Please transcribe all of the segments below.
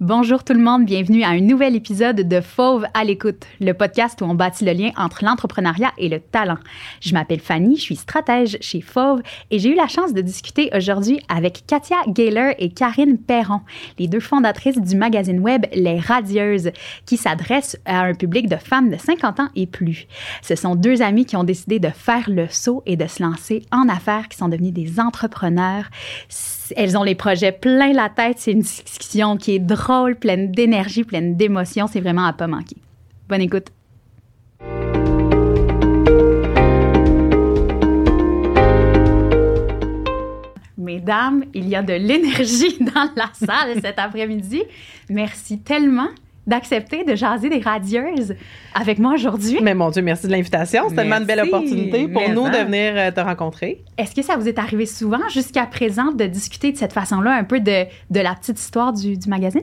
Bonjour tout le monde, bienvenue à un nouvel épisode de Fauve à l'écoute, le podcast où on bâtit le lien entre l'entrepreneuriat et le talent. Je m'appelle Fanny, je suis stratège chez Fauve et j'ai eu la chance de discuter aujourd'hui avec Katia Gaylor et Karine Perron, les deux fondatrices du magazine web Les Radieuses, qui s'adresse à un public de femmes de 50 ans et plus. Ce sont deux amies qui ont décidé de faire le saut et de se lancer en affaires, qui sont devenues des entrepreneurs elles ont les projets plein la tête. C'est une discussion qui est drôle, pleine d'énergie, pleine d'émotion. C'est vraiment à pas manquer. Bonne écoute. Mesdames, il y a de l'énergie dans la salle cet après-midi. Merci tellement d'accepter de jaser des radieuses avec moi aujourd'hui. Mais mon Dieu, merci de l'invitation. C'est tellement une belle opportunité pour nous de venir euh, te rencontrer. Est-ce que ça vous est arrivé souvent jusqu'à présent de discuter de cette façon-là un peu de, de la petite histoire du, du magazine?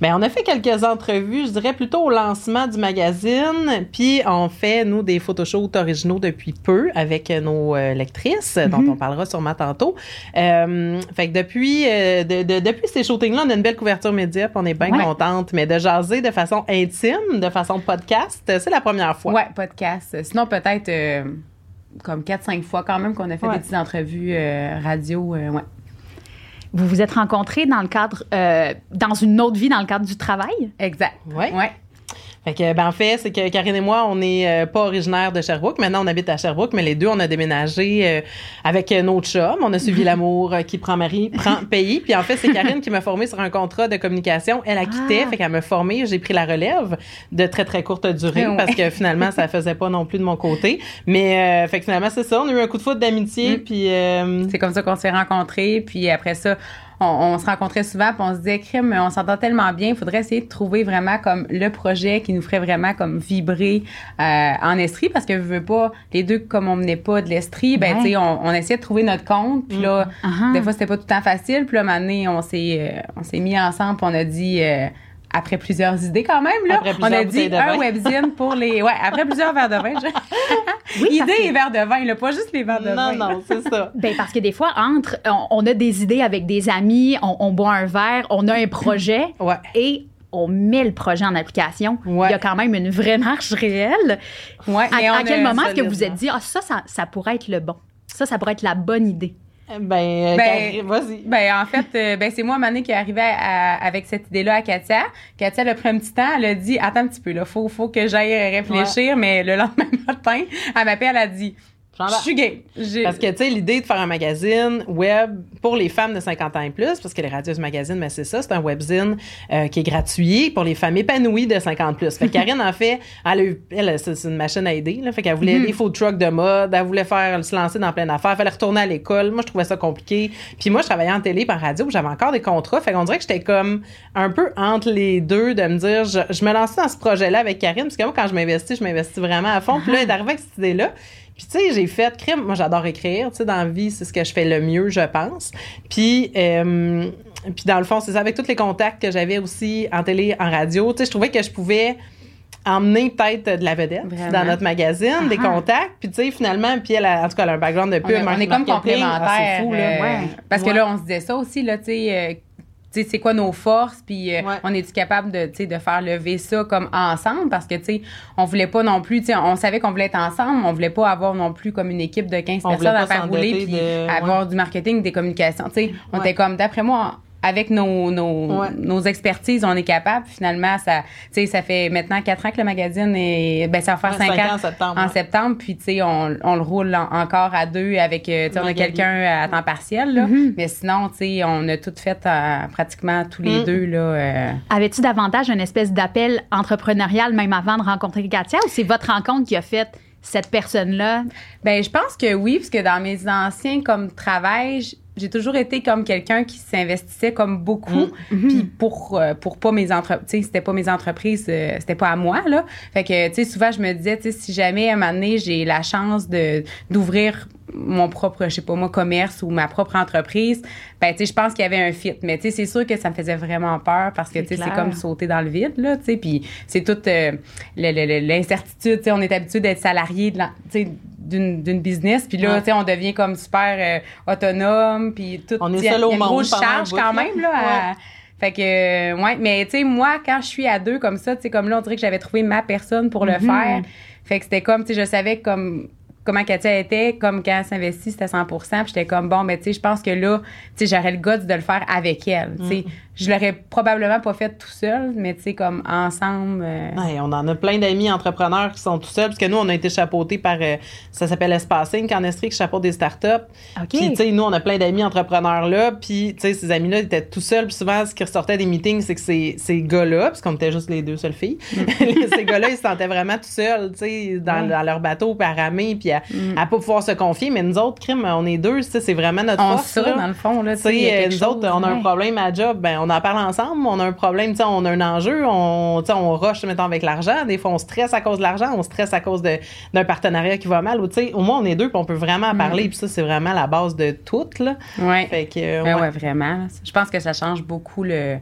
Bien, on a fait quelques entrevues, je dirais plutôt au lancement du magazine, puis on fait, nous, des photoshoots originaux depuis peu avec nos euh, lectrices, dont mhm. on parlera sûrement tantôt. Euh, fait que depuis, euh, de, depuis ces shootings-là, on a une belle couverture média, puis on est bien contente, mais de jaser de façon intime, de façon podcast, c'est la première fois. Ouais, podcast. Sinon, peut-être comme 4-5 fois quand même qu'on a fait des petites entrevues radio, ouais. Vous vous êtes rencontrés dans le cadre, euh, dans une autre vie, dans le cadre du travail? Exact. Oui. Ouais. Fait que, ben, en fait, c'est que Karine et moi, on n'est euh, pas originaire de Sherbrooke. Maintenant, on habite à Sherbrooke, mais les deux, on a déménagé euh, avec notre chum. On a suivi l'amour euh, qui prend mari, prend pays. Puis en fait, c'est Karine qui m'a formée sur un contrat de communication. Elle a quitté, ah. fait qu'elle m'a formée. J'ai pris la relève de très, très courte durée parce que finalement, ça faisait pas non plus de mon côté. Mais, fait que finalement, c'est ça. On a eu un coup de foot d'amitié. Mm. Puis. c'est comme ça qu'on s'est rencontrés. Puis après ça, on, se rencontrait souvent, puis on se disait, crime, on s'entend tellement bien, il faudrait essayer de trouver vraiment comme le projet qui nous ferait vraiment comme vibrer euh, en estrie, parce que je veux pas, les deux, comme on menait pas de l'estrie, ben, tu sais, on, essayait de trouver notre compte, puis là, mm. des fois, c'était pas tout le temps facile, puis là, un on s'est, euh, on s'est mis ensemble, puis on a dit, euh, après plusieurs idées quand même là. on a dit un webzine pour les ouais après plusieurs verres de vin. oui, idées et verres de vin là, pas juste les verres de vin. Non non, c'est ça. ben parce que des fois entre on, a des idées avec des amis, on, boit un verre, on a un projet ouais. et on met le projet en application. Il y a quand même une vraie marche réelle. Ouais, à, quel moment est-ce que vous êtes dit ah ça, ça ça pourrait être le bon? Ça ça pourrait être la bonne idée. Ben, ben vas-y. Ben, en fait, euh, ben, c'est moi, Mané, qui est arrivée avec cette idée-là à Katia. Katia, elle a pris un petit temps. Elle a dit, attends un petit peu, là, faut, faut que j'aille réfléchir. Mais le lendemain matin, elle m'appelle, elle a dit, je suis gay. Parce que, tu sais, l'idée de faire un magazine web pour les femmes de 50 ans et plus, parce que les radios magazine, mais c'est ça, c'est un webzine euh, qui est gratuit pour les femmes épanouies de 50 plus. Fait que Karine, en fait, elle, elle c'est une machine à aider, là. Fait qu'elle voulait mm-hmm. des food trucks de mode, elle voulait faire, se lancer dans plein d'affaires, fallait retourner à l'école. Moi, je trouvais ça compliqué. Puis moi, je travaillais en télé par radio, j'avais encore des contrats. Fait qu'on dirait que j'étais comme un peu entre les deux de me dire, je, me lançais dans ce projet-là avec Karine, parce que moi, quand je m'investis, je m'investis vraiment à fond. Puis là, elle est arrivée avec cette idée-là. Puis, tu sais, j'ai fait crime. Moi, j'adore écrire. Tu sais, dans la vie, c'est ce que je fais le mieux, je pense. Puis, euh, puis dans le fond, c'est ça. Avec tous les contacts que j'avais aussi en télé, en radio, tu sais, je trouvais que je pouvais emmener peut-être de la vedette dans notre magazine, des contacts. Puis, tu sais, finalement, puis elle, a, en tout cas, elle a un background de pub. On, est comme complémentaires. fou, là. Euh, parce que là, on se disait ça aussi, là, tu sais euh, c'est quoi nos forces, puis euh, on est capable de, de faire lever ça comme ensemble? Parce que, tu sais, on voulait pas non plus, on savait qu'on voulait être ensemble, on voulait pas avoir non plus comme une équipe de 15 personnes à faire rouler puis avoir du marketing, des communications, tu sais. On était comme, d'après moi, avec nos, nos, nos, expertises, on est capable. Finalement, ça, tu sais, ça fait maintenant quatre ans que le magazine est, ben, ça va faire cinq, ans, en septembre. En septembre, puis tu sais, on, on, le roule encore à deux avec, euh, tu sais, on a quelqu'un à temps partiel, là. Mm-hmm. Mais sinon, tu sais, on a tout fait euh, pratiquement tous les mm. deux, là. Euh. Avais-tu davantage une espèce d'appel entrepreneurial même avant de rencontrer Katia ou c'est votre rencontre qui a fait cette personne-là? Ben, je pense que oui, parce que dans mes anciens comme travail, j'ai toujours été comme quelqu'un qui s'investissait comme beaucoup mm. puis mm-hmm. pour euh, pour pas mes entreprises c'était pas mes entreprises euh, c'était pas à moi là fait que tu sais souvent je me disais tu sais si jamais à un moment donné j'ai la chance de d'ouvrir mon propre je sais pas moi commerce ou ma propre entreprise ben tu sais je pense qu'il y avait un fit. Mais tu sais c'est sûr que ça me faisait vraiment peur parce que tu sais c'est comme sauter dans le vide là tu sais. Puis c'est toute euh, l'incertitude tu sais. On est habitué d'être salarié tu sais d'une business. Puis là tu sais on devient comme super autonome. Puis tout on est seul au monde charge quand même là Fait que, euh, ouais, mais tu sais, moi, quand je suis à deux comme ça, tu sais, comme là, on dirait que j'avais trouvé ma personne pour le Mhm. faire. Fait que c'était comme, tu sais, je savais comme comment Katia était, comme quand elle s'investit, c'était 100% Puis j'étais comme, bon, mais tu sais, je pense que là, tu sais, j'aurais le goût de le faire avec elle. Tu sais, je l'aurais probablement pas fait tout seul, mais tu sais, comme ensemble. euh, Ouais, on en a plein d'amis entrepreneurs qui sont tout seuls, parce que nous, on a été chapeautés par, euh, ça s'appelle Espacing, en Estrie, qui chapeaute des startups. OK. Puis, tu sais, nous, on a plein d'amis entrepreneurs là, puis, tu sais, ces amis-là étaient tout seuls, puis souvent, ce qui ressortait des meetings, c'est que ces, ces gars-là, parce qu'on était juste les deux seules filles, ces gars-là, ils se sentaient vraiment tout seuls, tu sais, dans, dans leur bateau, puis à ramer, puis à, à pas pouvoir se confier, mais nous autres, crime, on est deux, tu sais, c'est vraiment notre on force. là. dans le fond, là, Tu sais, euh, nous chose, autres, on a un problème à job, ben on en parle ensemble. On a un problème, on a un enjeu, on, on rush, mettons, avec l'argent. Des fois, on stresse à cause de l'argent, on stresse à cause de- d'un partenariat qui va mal. Ou, tu sais, au moins, on est deux, puis on peut vraiment en parler. Puis ça, c'est vraiment la base de tout, là. Ouais. Fait que, euh, Ben ouais. ouais, vraiment. Je pense que ça change beaucoup le,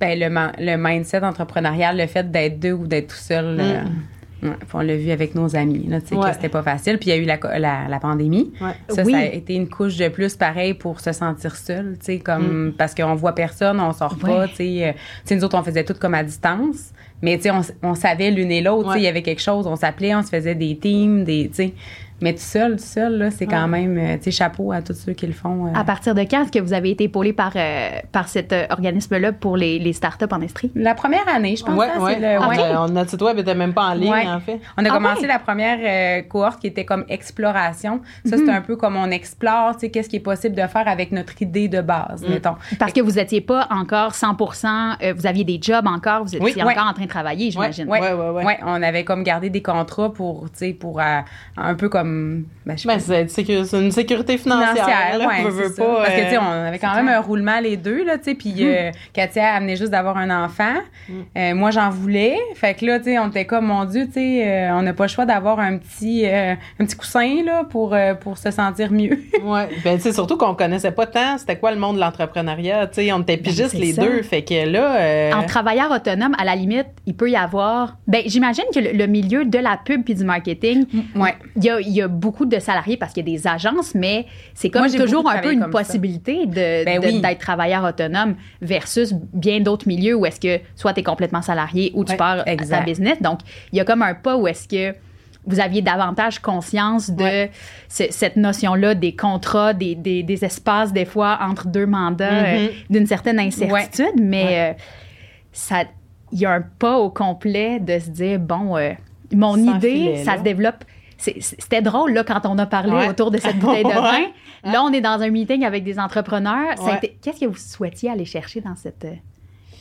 ben, le, mindset entrepreneurial, le fait d'être deux ou d'être tout seul. Ouais. On l'a vu avec nos amis, là, Mm. Ouais. que c'était pas facile. Puis il y a eu la, la, la pandémie. Ouais. Ça, Oui. ça a été une couche de plus, pareil, pour se sentir seul, tu sais, comme, parce qu'on voit personne, on sort pas, Ouais. tu sais. euh, nous autres, on faisait tout comme à distance. Mais, tu sais, on, on savait l'une et l'autre, il y avait quelque chose, on s'appelait, on se faisait des teams, des. Mais tout seul, tout seul, là, c'est quand même, euh, tu sais, chapeau à tous ceux qui le font. euh. À partir de quand est-ce que vous avez été épaulé par, euh, par cet euh, organisme-là pour les, les startups en Estrie? La première année, je pense. Ouais, hein, ouais. le- On ouais. a- on- notre site web était même pas en ligne, Ouais. en fait. On a Ah commencé la première euh, cohorte qui était comme exploration. Ça, c'est un peu comme on explore, tu sais, qu'est-ce qui est possible de faire avec notre idée de base, mettons. Parce que vous n'étiez pas encore 100% euh, vous aviez des jobs encore, vous étiez Oui, encore ouais. en train de travailler, j'imagine. Ouais, Ouais, ouais, ouais. Ouais, on avait comme gardé des contrats pour, tu sais, pour euh, un peu comme, ben, Ben, c'est une sécurité financière. financière, là, ouais, veux, veux c'est ça. pas, Parce que, tu sais, euh, on avait quand même clair. un roulement les deux, là, tu sais, puis euh, Katia amenait juste d'avoir un enfant. Euh, moi, j'en voulais. Fait que là, tu sais, on était comme, mon Dieu, tu sais, euh, on n'a pas le choix d'avoir un petit, euh, un petit coussin, là, pour, euh, pour se sentir mieux. Ouais, ben tu sais surtout qu'on connaissait pas tant c'était quoi le monde de l'entrepreneuriat, tu sais on était pigistes c'est les ça. deux, fait que là euh, En travailleur autonome, à la limite, il peut y avoir. Ben, j'imagine que le, le milieu de la pub puis du marketing, Ouais. il y a, y a beaucoup de salariés parce qu'il y a des agences, mais c'est comme Moi, toujours un peu une possibilité Ben oui. d'être travailleur autonome versus bien d'autres milieux où est-ce que soit tu es complètement salarié ou tu Ouais, pars à ta business. Donc, il y a comme un pas où est-ce que vous aviez davantage conscience de Ouais. ce- cette notion-là des contrats, des, des, des espaces des fois entre deux mandats, euh, d'une certaine incertitude, mais euh, ça, il y a un pas au complet de se dire bon, euh, mon idée, filet, ça se développe. C'était drôle là quand on a parlé Ouais. autour de cette bouteille de vin. Là, on est dans un meeting avec des entrepreneurs. Ouais. Qu'est-ce que vous souhaitiez aller chercher dans cette euh,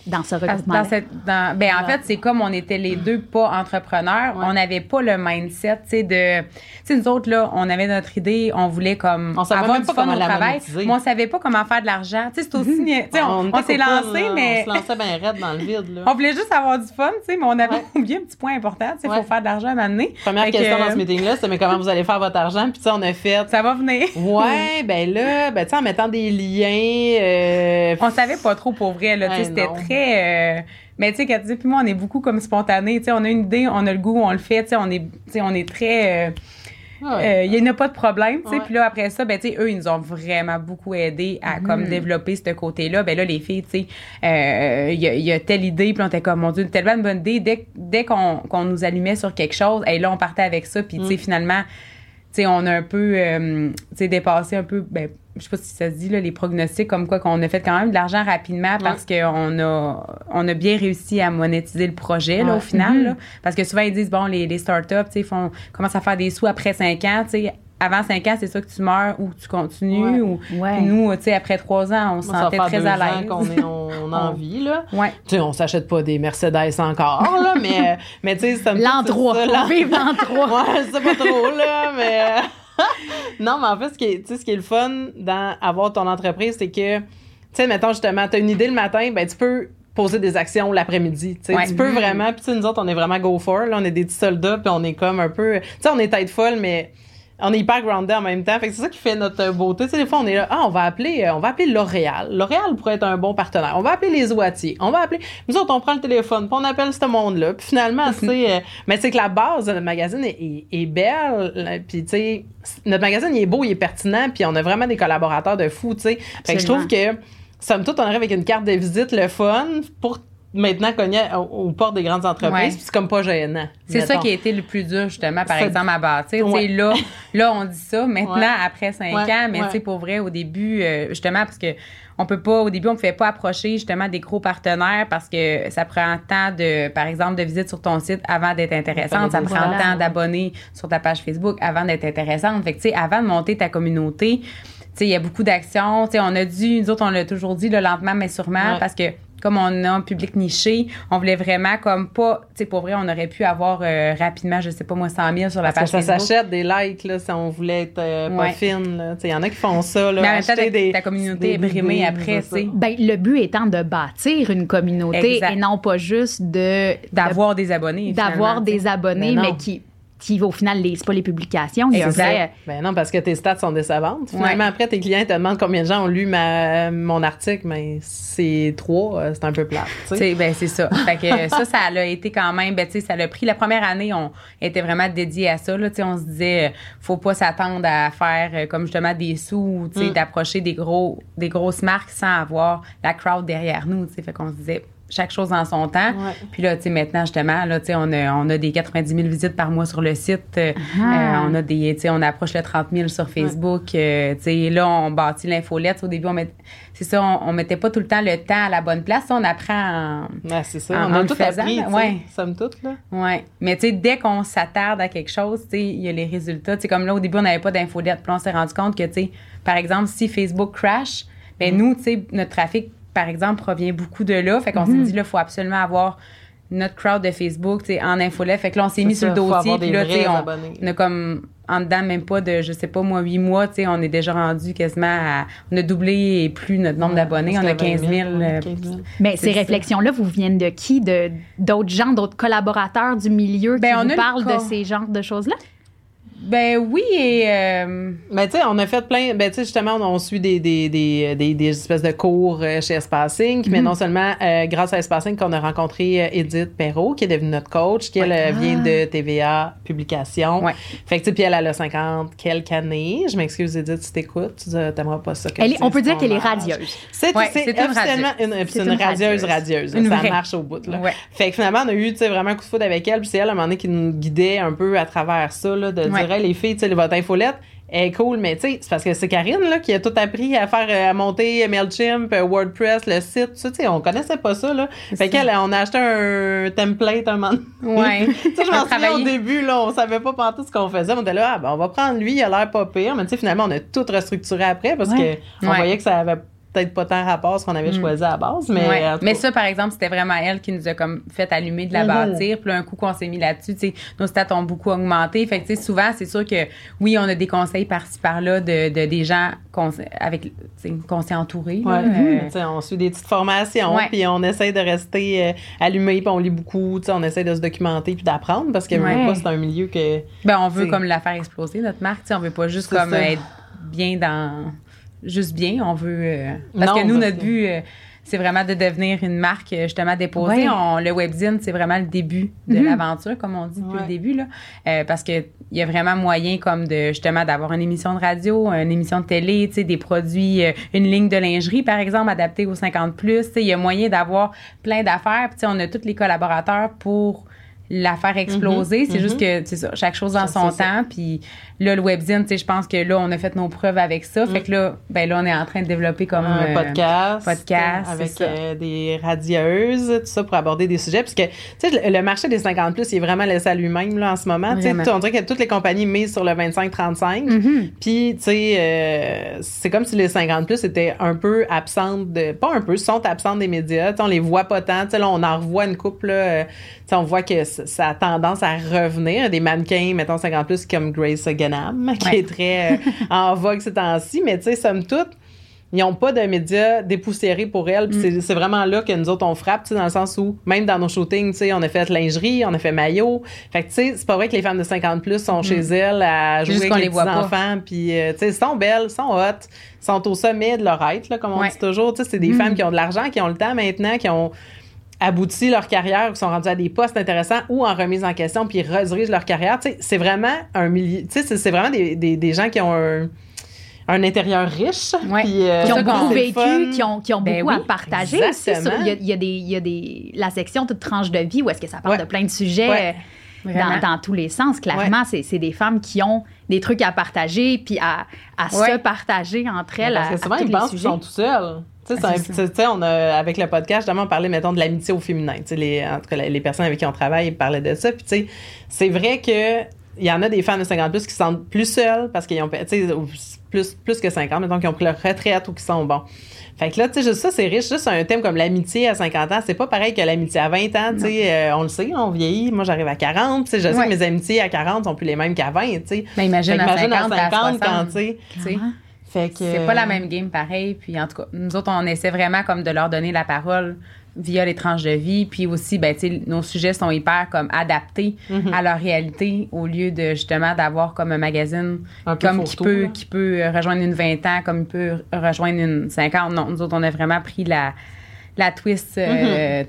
dans ce regroupement Dans cette, dans, ben, en fait, c'est comme on était les deux pas entrepreneurs, Ouais. on n'avait pas le mindset, tu sais, de, tu sais, nous autres, là, on avait notre idée, on voulait comme On savait avoir du pas fun comment au travail, mais on savait pas comment faire de l'argent. Tu sais, c'est aussi, tu sais, on, on était s'est lancé, là, mais on se lançait bien raide dans le vide là. on voulait juste avoir du fun, tu sais, mais on avait Ouais. oublié un petit point important, tu sais, Ouais. faut faire de l'argent à donné. Première Fait que, question dans ce meeting là, c'était mais comment vous allez faire votre argent? Puis tu sais on a fait Ça va venir. Ouais, ben là, ben tu sais en mettant des liens euh, On savait pas trop pour vrai, là, tu sais, c'était euh, mais tu sais, Cathy, puis moi, on est beaucoup comme spontané, tu sais, on a une idée, on a le goût, on le fait, tu sais, on est, on est très... euh, ouais. euh, il n'y a pas de problème, tu sais. Puis là, après ça, ben, tu sais, eux, ils nous ont vraiment beaucoup aidé à, comme, développer ce côté-là. Ben là, les filles, tu sais, euh, il y, a, il y a telle idée, puis on était comme, mon Dieu, tellement de bonne idée. Dès, dès qu'on qu'on nous allumait sur quelque chose, et là, on partait avec ça, puis, tu sais, finalement, tu sais, on a un peu, euh, tu sais, dépassé un peu, ben, je sais pas si ça se dit, là, les prognostics, comme quoi qu'on a fait quand même de l'argent rapidement parce qu'on a, on a bien réussi à monétiser le projet, là, Ouais. au final, là. Parce que souvent, ils disent, bon, les, les startups, tu sais, font, commencent à faire des sous après cinq ans, tu sais. Avant cinq ans, c'est ça que tu meurs ou tu continues. Ouais. Ou, Ouais. Nous, tu sais, après trois ans, on se sentait très deux à ans l'aise. qu'on est on, a envie là. Ouais. Tu sais, on s'achète pas des Mercedes encore là, mais mais tu sais ça me L'an c'est 3. ça, On l'an- vive l'an 3. Ouais, c'est pas trop, là, mais. euh, non, mais en fait, ce qui est, tu sais, ce qui est le fun dans avoir ton entreprise, c'est que, tu sais, mettons justement, tu as une idée le matin, ben, tu peux poser des actions l'après-midi. Tu sais, Ouais. Tu peux vraiment, puis tu sais, nous autres, on est vraiment go for, là, on est des petits soldats, puis on est comme un peu. Tu sais, on est tête folle, mais. On est hyper grounded en même temps. Fait que c'est ça qui fait notre beauté. Tu sais, des fois, on est là, ah, on va appeler, euh, on va appeler L'Oréal. L'Oréal pourrait être un bon partenaire. On va appeler les Oitiers. On va appeler, nous autres, on prend le téléphone, puis on appelle ce monde-là. Puis finalement, c'est, euh, mais c'est que la base de notre magazine est, est- est belle. Puis, tu sais, notre magazine, il est beau, il est pertinent, puis on a vraiment des collaborateurs de fous, tu sais. Fait que je trouve que, somme toute, on arrive avec une carte de visite, le fun, pour maintenant cogner aux, portes des grandes entreprises, c'est comme pas gênant. C'est ça qui a été le plus dur, justement, par exemple, à bâtir. Là, là, on dit ça maintenant, après cinq ans, mais tu sais, pour vrai, au début, euh, justement, parce que on peut pas, au début, on ne pouvait pas approcher justement des gros partenaires parce que ça prend tant de, par exemple, de visites sur ton site avant d'être intéressante. Ça prend tant d'abonnés sur ta page Facebook avant d'être intéressante. Fait que, tu sais, avant de monter ta communauté, tu sais, il y a beaucoup d'actions. Tu sais, on a dû, nous autres, on l'a toujours dit, le lentement mais sûrement, parce que comme on a un public niché, on voulait vraiment comme pas, tu sais, pour vrai, on aurait pu avoir euh, rapidement, je sais pas moi, 100 000 sur la page que ça s'achète des likes, là, si on voulait être euh, pas fine, là. Tu sais, il y en a qui font ça, là. Mais en des, ta communauté est brimée après, tu sais. Ben, le but étant de bâtir une communauté et non pas juste de... D'avoir des abonnés, D'avoir des abonnés, mais qui qui au final lisent pas les publications. C'est Ben non, parce que tes stats sont décevantes. Finalement, après, tes clients te demandent combien de gens ont lu ma, mon article, mais c'est trois, euh, c'est un peu plat. Ben c'est ça. fait que ça, ça a été quand même, ben tu sais, ça l'a pris. La première année, on était vraiment dédié à ça. Là, on se disait, euh, faut pas s'attendre à faire euh, comme justement des sous, tu sais, mm. d'approcher des gros, des grosses marques sans avoir la crowd derrière nous. Tu sais, fait qu'on se disait, chaque chose en son temps. Puis là, tu sais, maintenant, justement, là, tu sais, on a, on a des 90 000 visites par mois sur le site. Euh, ah. on a des, tu sais, on approche le 30 000 sur Facebook. Euh, tu sais, là, on bâtit l'infolette. Au début, on met, c'est ça, on, mettait pas tout le temps le temps à la bonne place. On apprend en, c'est ça. on a tout appris, ouais. somme toute, là. Ouais. Mais tu sais, dès qu'on s'attarde à quelque chose, tu sais, il y a les résultats. Tu sais, comme là, au début, on n'avait pas d'infolette. Puis on s'est rendu compte que, tu sais, par exemple, si Facebook crash, ben mm. nous, tu sais, notre trafic par exemple, provient beaucoup de là. Fait qu'on s'est mhm. dit, là, il faut absolument avoir notre crowd de Facebook, tu en infolette. Fait que là, on s'est mis sur le dossier. Puis là, tu sais, on, a comme, en dedans, même pas de, je sais pas, moi, huit mois, tu sais, on est déjà rendu quasiment à, on a doublé et plus notre nombre d'abonnés. On a 15 000. Euh, Mais ces réflexions-là vous viennent de qui? De, d'autres gens, d'autres collaborateurs du milieu qui ben, vous parlent de ces genres de choses-là? Ben oui, et. Euh... Ben, tu sais, on a fait plein. Ben, tu sais, justement, on, suit des, des, des, des, espèces de cours euh, chez Espacing, mais mhm. non seulement euh, grâce à Espacing qu'on a rencontré Edith Perrault, qui est devenue notre coach, qui, elle, vient de TVA Publication. Ouais. Fait que, tu sais, puis elle, a 50 quelques années. Je m'excuse, Edith, si t'écoutes, tu t'aimerais pas ça. Elle on peut dire qu'elle est radieuse. C'est ouais, officiellement une, une, radieuse radieuse. ça marche au bout, là. Fait que finalement, on a eu, tu sais, vraiment un coup de foudre avec elle, puis c'est elle, à un moment donné, qui nous guidait un peu à travers ça, là, de dire les filles, tu sais, votre infolette est cool, mais tu sais, c'est parce que c'est Karine là, qui a tout appris à faire, euh, à monter MailChimp, euh, WordPress, le site, tu sais, on connaissait pas ça, là. Fait qu'elle, on a acheté un template un moment. Ouais. tu sais, je m'en souviens au début, là, on savait pas tout ce qu'on faisait. On était là, ah, ben, on va prendre lui, il a l'air pas pire, mais tu sais, finalement, on a tout restructuré après parce que on voyait que ça avait peut-être pas tant rapport à ce qu'on avait mm. choisi à la base, mais... Mais ça, par exemple, c'était vraiment elle qui nous a comme fait allumer de la mm-hmm. bâtir. Puis là, un coup qu'on s'est mis là-dessus, nos stats ont beaucoup augmenté. Fait que, souvent, c'est sûr que, oui, on a des conseils par-ci, par-là de, de, des gens avec, qu'on s'est entouré. Ouais. Euh, on suit des petites formations, puis on essaie de rester euh, allumé, puis on lit beaucoup, on essaie de se documenter puis d'apprendre, parce que pas, c'est un milieu que... Ben, on veut comme la faire exploser, notre marque, on veut pas juste comme être bien dans juste bien. On veut. Euh, parce que nous, notre but, euh, c'est vraiment de devenir une marque euh, justement déposée. le webzine, c'est vraiment le début de mhm. l'aventure, comme on dit depuis le début. Là. parce qu'il y a vraiment moyen comme de justement d'avoir une émission de radio, une émission de télé, des produits, une ligne de lingerie, par exemple, adaptée aux 50 plus. Il y a moyen d'avoir plein d'affaires. Puis on a tous les collaborateurs pour la faire exploser. C'est juste mm-hmm. que, c'est ça, chaque chose dans son temps. Puis là, le webzine, tu sais, je pense que là, on a fait nos preuves avec ça. Fait que là, ben là, on est en train de développer comme un euh, podcast, podcast avec euh, des radieuses, tout ça pour aborder des sujets. Parce que, tu sais, le marché des 50 plus, il est vraiment laissé à lui-même là en ce moment. Tu sais, on dirait que toutes les compagnies misent sur le 25-35. Mm-hmm. Puis, tu sais, euh, c'est comme si les 50 plus étaient un peu absentes de, pas un peu, sont absentes des médias. sais, on les voit pas tant. Tu sais, là, on en revoit une couple. Là, on voit que ça a tendance à revenir. Des mannequins, mettons 50 plus, comme Grace Ganam, qui est très euh, en vogue ces temps-ci. Mais tu sais, somme toute, ils n'ont pas de médias dépoussiérés pour elle. Mm. c'est vraiment là que nous autres, on frappe, dans le sens où, même dans nos shootings, on a fait lingerie, on a fait maillot. Fait que, tu sais, c'est pas vrai que les femmes de 50 plus sont chez mm. elles à jouer avec les, enfants. Puis, euh, tu sais, sont belles, sont hot, sont au sommet de leur être, là, comme on dit toujours. Tu sais, c'est des mm. femmes qui ont de l'argent, qui ont le temps maintenant, qui ont abouti leur carrière, qui sont rendus à des postes intéressants ou en remise en question, puis redirigent leur carrière. C'est vraiment un milieu. C'est vraiment des, des, des, gens qui ont un, un intérieur riche. Ouais. puis, euh, qui ont beaucoup vécu, qui ont, qui ont Ben beaucoup oui, à partager aussi. exactement. sur- Il y, a, il y a des, il y a des, la section toute tranche de vie où est-ce que ça parle Ouais. de plein de sujets Ouais. dans, dans tous les sens. Clairement, c'est c'est des femmes qui ont des trucs à partager puis à, à se partager entre elles Parce à, que souvent, à ils pensent qu'ils sujets. sont tout seuls. Tu sais, Ah, on a, avec le podcast, justement, on parlait, mettons, de l'amitié au féminin. Tu sais, les, en tout cas, les personnes avec qui on travaille, ils parlaient de ça. Puis, tu sais, c'est vrai que il y en a des femmes de 50 plus qui se sentent plus seules parce qu'ils ont, tu sais, ou plus, plus que 50, mettons, qui ont pris leur retraite ou qui sont bons. Fait que là, tu sais, juste ça, c'est riche. Juste un thème comme l'amitié à 50 ans, c'est pas pareil que l'amitié à 20 ans. Tu sais, euh, on le sait, on vieillit. Moi, j'arrive à 40. Tu sais, je sais que mes amitiés à 40 sont plus les mêmes qu'à 20, tu sais. Mais imagine, à imagine 50, à 60, quand, tu sais. Clairement. Fait que. C'est pas la même game pareil. Puis en tout cas, nous autres, on essaie vraiment comme de leur donner la parole via les tranches de vie. Puis aussi, ben, nos sujets sont hyper comme adaptés Mhm. à leur réalité au lieu de justement d'avoir comme un magazine Un comme qui peut, là. qui peut euh, rejoindre une 20 ans, comme il peut rejoindre une 50. Non, nous autres, on a vraiment pris la, la twist. euh,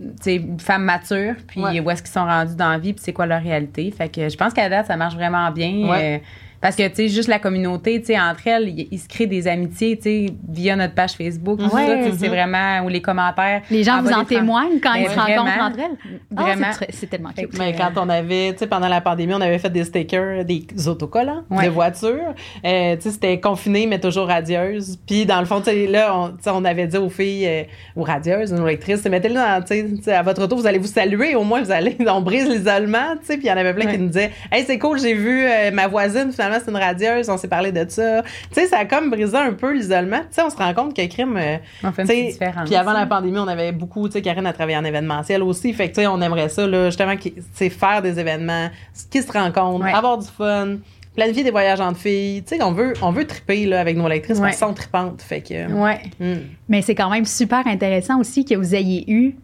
tu sais, femme mature, puis. Ouais. où est-ce qu'ils sont rendus dans la vie, puis c'est quoi leur réalité. Fait que je pense qu'à date, ça marche vraiment bien. Ouais. euh, parce que, tu sais, juste la communauté, tu sais, entre elles, ils se créent des amitiés, tu sais, via notre page Facebook. tout Ouais. ça, c'est Mhm. vraiment, ou les commentaires. Les gens en vous en témoignent quand ils Ben, se rencontrent entre elles. Ah, Vraiment. c'est très- c'est tellement cute. Mais quand on avait, tu sais, pendant la pandémie, on avait fait des stickers, des autocollants Ouais. de voitures. Euh, tu sais, c'était confiné, mais toujours radieuse. Puis, dans le fond, tu sais, là, on, tu sais, on avait dit aux filles, euh, aux radieuses, aux lectrices, mettez-le dans, tu sais, à votre auto, vous allez vous saluer, au moins, vous allez, on brise l'isolement, tu sais. Puis, il y en avait plein Ouais. qui nous disaient, hey, c'est cool, j'ai vu euh, ma voisine, finalement, c'est une radieuse, on s'est parlé de ça. Tu sais, ça a comme brisé un peu l'isolement. Tu sais, on se rend compte que crime, euh, On fait une différence. Puis avant la pandémie, on avait beaucoup, tu sais, Karine a travaillé en événementiel aussi. Fait que, tu sais, on aimerait ça, là, justement, sais, faire des événements, qui se rencontrent, Ouais. avoir du fun, planifier des voyages entre filles. Tu sais, on veut, on veut triper, là, avec nos lectrices Ouais. parce qu'elles sont tripantes. Fait que. Ouais. hmm. Mais c'est quand même super intéressant aussi que vous ayez eu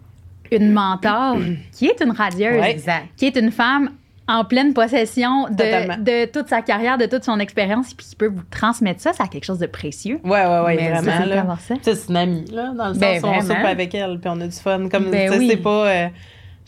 une mentor qui est une radieuse, Ouais. Qui est une femme en pleine possession de, de toute sa carrière, de toute son expérience, puis qui peut vous transmettre ça, ça a quelque chose de précieux. Ouais, ouais, ouais, Mais vraiment, c'est une amie, là, dans le sens Ben, où on soupe avec elle, puis on a du fun. Comme, Ben tu sais, oui. c'est pas. euh,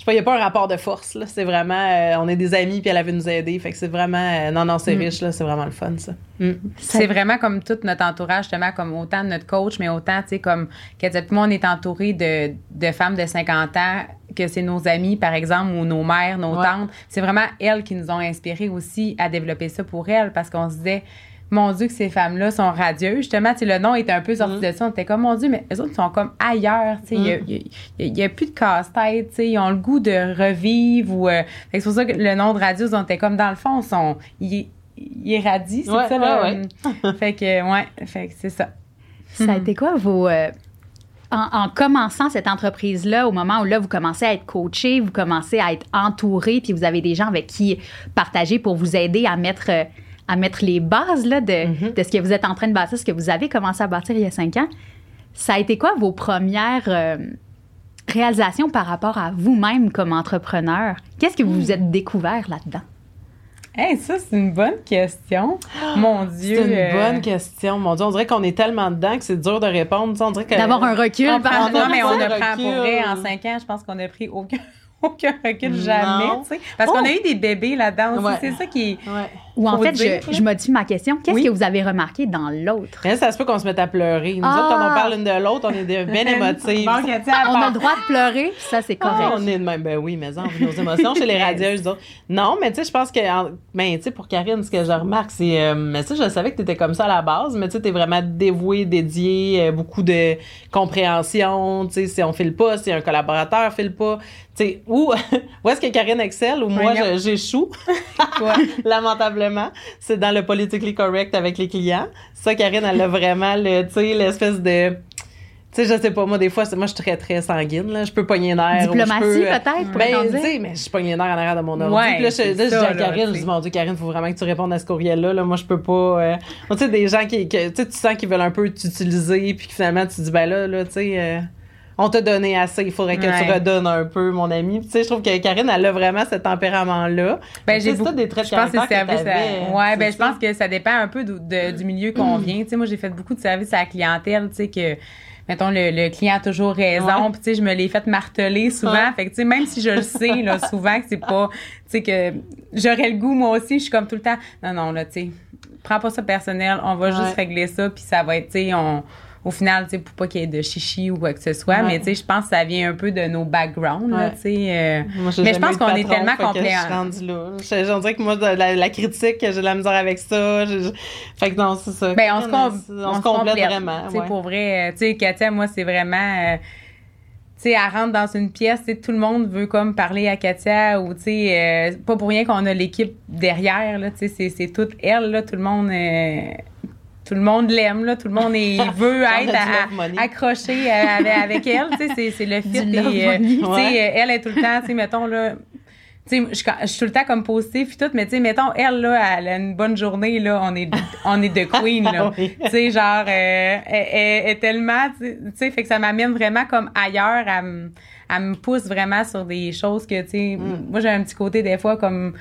je sais pas, il n'y a pas un rapport de force, là. C'est vraiment. euh, on est des amis, puis elle avait nous aider. Fait que c'est vraiment. euh, non, non, c'est Mm. riche, là. C'est vraiment le fun, ça. Mm. C'est vraiment comme tout notre entourage, justement, comme autant de notre coach, mais autant, tu sais, comme, que on est entouré de, de femmes de 50 ans, que c'est nos amis, par exemple, ou nos mères, nos Ouais. tantes. C'est vraiment elles qui nous ont inspirés aussi à développer ça pour elles, parce qu'on se disait, mon Dieu, que ces femmes-là sont radieuses. Justement, tu sais, le nom était un peu sorti Mm. de ça. On était comme, mon Dieu, mais eux autres sont comme ailleurs. Tu sais, il y a- Mm. a- plus de casse-tête. Tu sais, ils ont le goût de revivre. Ou, euh, c'est pour ça que le nom de radieuse, on était comme, dans le fond, sont, ils, ils irradient. C'est Ouais, ça, là. ouais, fait que, ouais, fait que c'est ça. Ça a été quoi vos. euh, en, en commençant cette entreprise-là, au moment où là, vous commencez à être coaché, vous commencez à être entouré, puis vous avez des gens avec qui partager pour vous aider à mettre, euh, à mettre les bases là, de, Mhm. de ce que vous êtes en train de bâtir, ce que vous avez commencé à bâtir il y a cinq ans. Ça a été quoi vos premières euh, réalisations par rapport à vous-même comme entrepreneur? Qu'est-ce que vous vous êtes découvert là-dedans? Hey, ça, c'est une bonne question. Mon Dieu. C'est une euh, bonne question. Mon Dieu, on dirait qu'on est tellement dedans que c'est dur de répondre. On dirait que. D'avoir un recul On par non, mais on a pris pour vrai en cinq ans, je pense qu'on a pris aucun, aucun recul jamais, tu sais. Parce qu'on Oh. a eu des bébés là-dedans aussi. Ouais. C'est ça qui est. Ouais. Ou en fait, dire, je, je modifie ma question. Qu'est-ce Oui. que vous avez remarqué dans l'autre? Ça se peut qu'on se mette à pleurer. Nous Ah. autres, quand on parle l'une de l'autre, on est bien émotifs. Bon, On a le droit de pleurer, puis ça, c'est Ah, correct. on est de même. Ben oui, mais on vit nos émotions chez les radieuses. donc. Non, mais tu sais, je pense que, en- ben, tu sais, pour Karine, ce que je remarque, c'est, euh, mais tu sais, je savais que tu étais comme ça à la base, mais tu sais, t'es vraiment dévouée, dédiée, euh, beaucoup de compréhension. Tu sais, si on file pas, si un collaborateur file pas, tu sais, où, où est-ce que Karine excelle ou moi, j'échoue, lamentablement, c'est dans le politically correct avec les clients. Ça, Karine, elle a vraiment le, tu sais, l'espèce de tu sais, je sais pas, moi, des fois, moi, je suis très, très sanguine, là. Je peux pogner un air. ou je Diplomatie, peux, euh, peut-être, Ben, en tu sais, mais je pogne nerfs en arrière de mon ordi. Ouais, puis là, je, dis à Karine, je dis, mon Dieu, Karine, faut vraiment que tu répondes à ce courriel-là. Là. Moi, je peux pas. euh, Tu sais, des gens qui. que- tu sais, tu sens qu'ils veulent un peu t'utiliser, puis que finalement, tu dis, ben là, là, tu sais. euh, on t'a donné assez, il faudrait que tu Ouais. redonnes un peu, mon ami. Tu sais, je trouve que Karine, elle a vraiment ce tempérament-là. Ben, Tu j'ai tous des traits de je pense que c'est caractère que service à- t'avais, Ouais, ben je ça? pense que ça dépend un peu du, de- du milieu qu'on vient. Tu sais, moi, j'ai fait beaucoup de services à la clientèle, tu sais, que, mettons, le, le client a toujours raison, Ouais. puis tu sais, je me l'ai fait marteler souvent. Ouais. Fait que, tu sais, même si je le sais, là, souvent que c'est pas, tu sais, que j'aurais le goût, moi aussi, je suis comme tout le temps, non, non, là, tu sais, prends pas ça personnel, on va juste régler ça, puis ça va être, tu sais, on au final, tu sais, pour pas qu'il y ait de chichi ou quoi que ce soit, Ouais. mais tu sais, je pense que ça vient un peu de nos backgrounds, Ouais. tu sais. euh, mais je pense qu'on est tellement complet. Je J'en dirais que moi, la, la critique, j'ai de la misère avec ça. Je- je- Fait que non, c'est ça. Ben, on se, com- on se complète vraiment. Tu sais, ouais. pour vrai, euh, tu sais, Katia, moi, c'est vraiment. euh, tu sais, elle rentre dans une pièce, tout le monde veut comme parler à Katia ou, tu sais, euh, pas pour rien qu'on a l'équipe derrière, là, tu sais, c'est- c'est toute elle, là, tout le monde. Euh, tout le monde l'aime, là. Tout le monde est, veut être à- accroché à- avec, avec elle. C'est- c'est le fit. Et, euh, Ouais. euh, elle est tout le temps, tu sais, mettons, là. Je suis quand- je suis tout le temps comme positive tout, mais tu sais, mettons, elle, là, elle a une bonne journée, là, on est, on est de queen, là. Oui. Tu sais, genre, euh, elle, elle- tellement, tu sais- fait que ça m'amène vraiment comme ailleurs, elle, me- pousse vraiment sur des choses que, tu sais, moi, j'ai un petit côté, des fois, comme,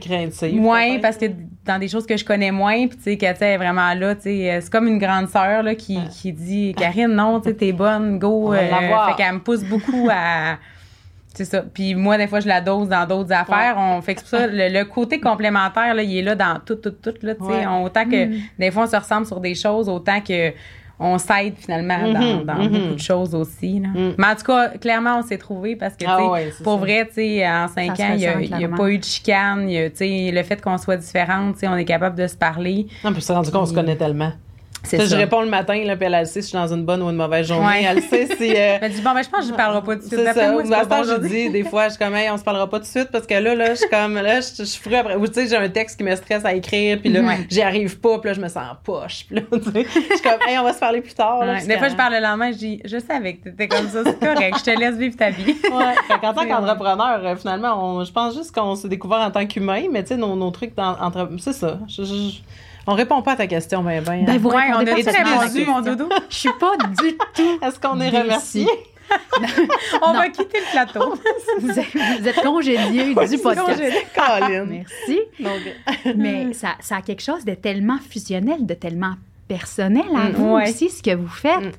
Plus craintive. moins peut-être. parce que dans des choses que je connais moins puis tu sais Katia est vraiment là tu sais euh, c'est comme une grande sœur là qui, qui dit Karine non tu sais t'es bonne go On va euh, fait qu'elle me pousse beaucoup à c'est ça puis moi des fois je la dose dans d'autres affaires on fait que c'est pour ça le, le côté complémentaire là il est là dans tout tout tout là tu sais Ouais. on- autant que des fois on se ressemble sur des choses autant que on s'aide finalement dans, Mhm, dans mhm. beaucoup de choses aussi là. Mhm. mais en tout cas clairement on s'est trouvé parce que Ah ouais, c'est pour ça. vrai tu sais en cinq ans il y a, pas eu de chicane y a, le fait qu'on soit différentes tu sais on est capable de se parler Non, puis c'est rendu qu'on se connaît tellement. C'est ça Je réponds le matin, là, puis elle, elle sait si je suis dans une bonne ou une mauvaise journée. Ouais. Elle sait si. euh, elle dit bon ben je pense que je parlerai pas tout de suite C'est ça. moi, c'est bon je dis, des fois, je suis comme, hey, on se parlera pas tout de suite parce que là, là, je suis comme, là, je je suis fru après. Ou tu sais, j'ai un texte qui me stresse à écrire, puis là, Ouais. j'y arrive pas, puis là, je me sens en poche. Puis là, tu sais, je suis comme, hey, on va se parler plus tard. là, Ouais. puis Des fois, je parle le lendemain, je dis, je savais que t'étais comme ça, c'est correct, je te laisse vivre ta vie. Ouais. Fait qu'en tant qu'entrepreneur, euh, finalement, on, je pense juste qu'on s'est découvert en tant qu'humain, mais tu sais, nos, nos trucs dans, entre, c'est ça. Je, je- je- on répond pas à ta question, ben, ben. Ben, hein. vous Ouais, on la répondu, mon dodo? Je suis pas du tout. Est-ce qu'on est remercié? On Non. va quitter le plateau. Vous êtes, êtes congédié du podcast. congédié. Colin. Merci. Donc, Mais ça, ça a quelque chose de tellement fusionnel, de tellement personnel à Mm, vous ouais. aussi, ce que vous faites.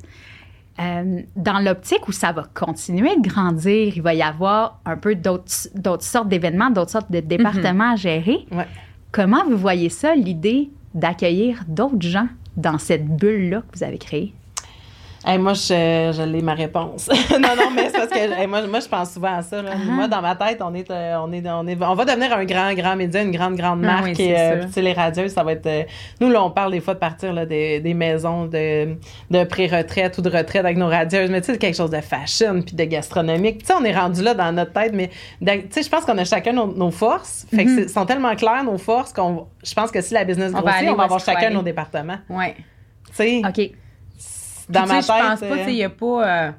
Euh, dans l'optique où ça va continuer de grandir, il va y avoir un peu d'autres d'autres sortes d'événements, d'autres sortes de départements à gérer. Ouais. Comment vous voyez ça, l'idée d'accueillir d'autres gens dans cette bulle-là que vous avez créée? Hey, moi, je, je l'ai ma réponse. non, non, mais c'est parce que hey, moi, moi, je pense souvent à ça. là. Uh-huh. Moi, dans ma tête, on est, euh, on est, on est, on va devenir un grand, grand média, une grande, grande Ah marque. oui, et, euh, ça. puis, tu sais, les radios, ça va être. euh, nous, là, on parle des fois de partir là, des, des maisons de, de pré-retraite ou de retraite avec nos radieuses, mais tu sais, quelque chose de fashion puis de gastronomique. Tu sais, on est rendu là dans notre tête, mais tu sais, je pense qu'on a chacun nos, nos forces. Fait que c'est- sont tellement claires nos forces qu'on, je pense que si la business Mm-hmm. On va grossit, on va avoir chacun nos départements. Ouais. Tu sais, OK. Dans ma tu sais, tête. je pense pas, tu sais, il y a pas. euh,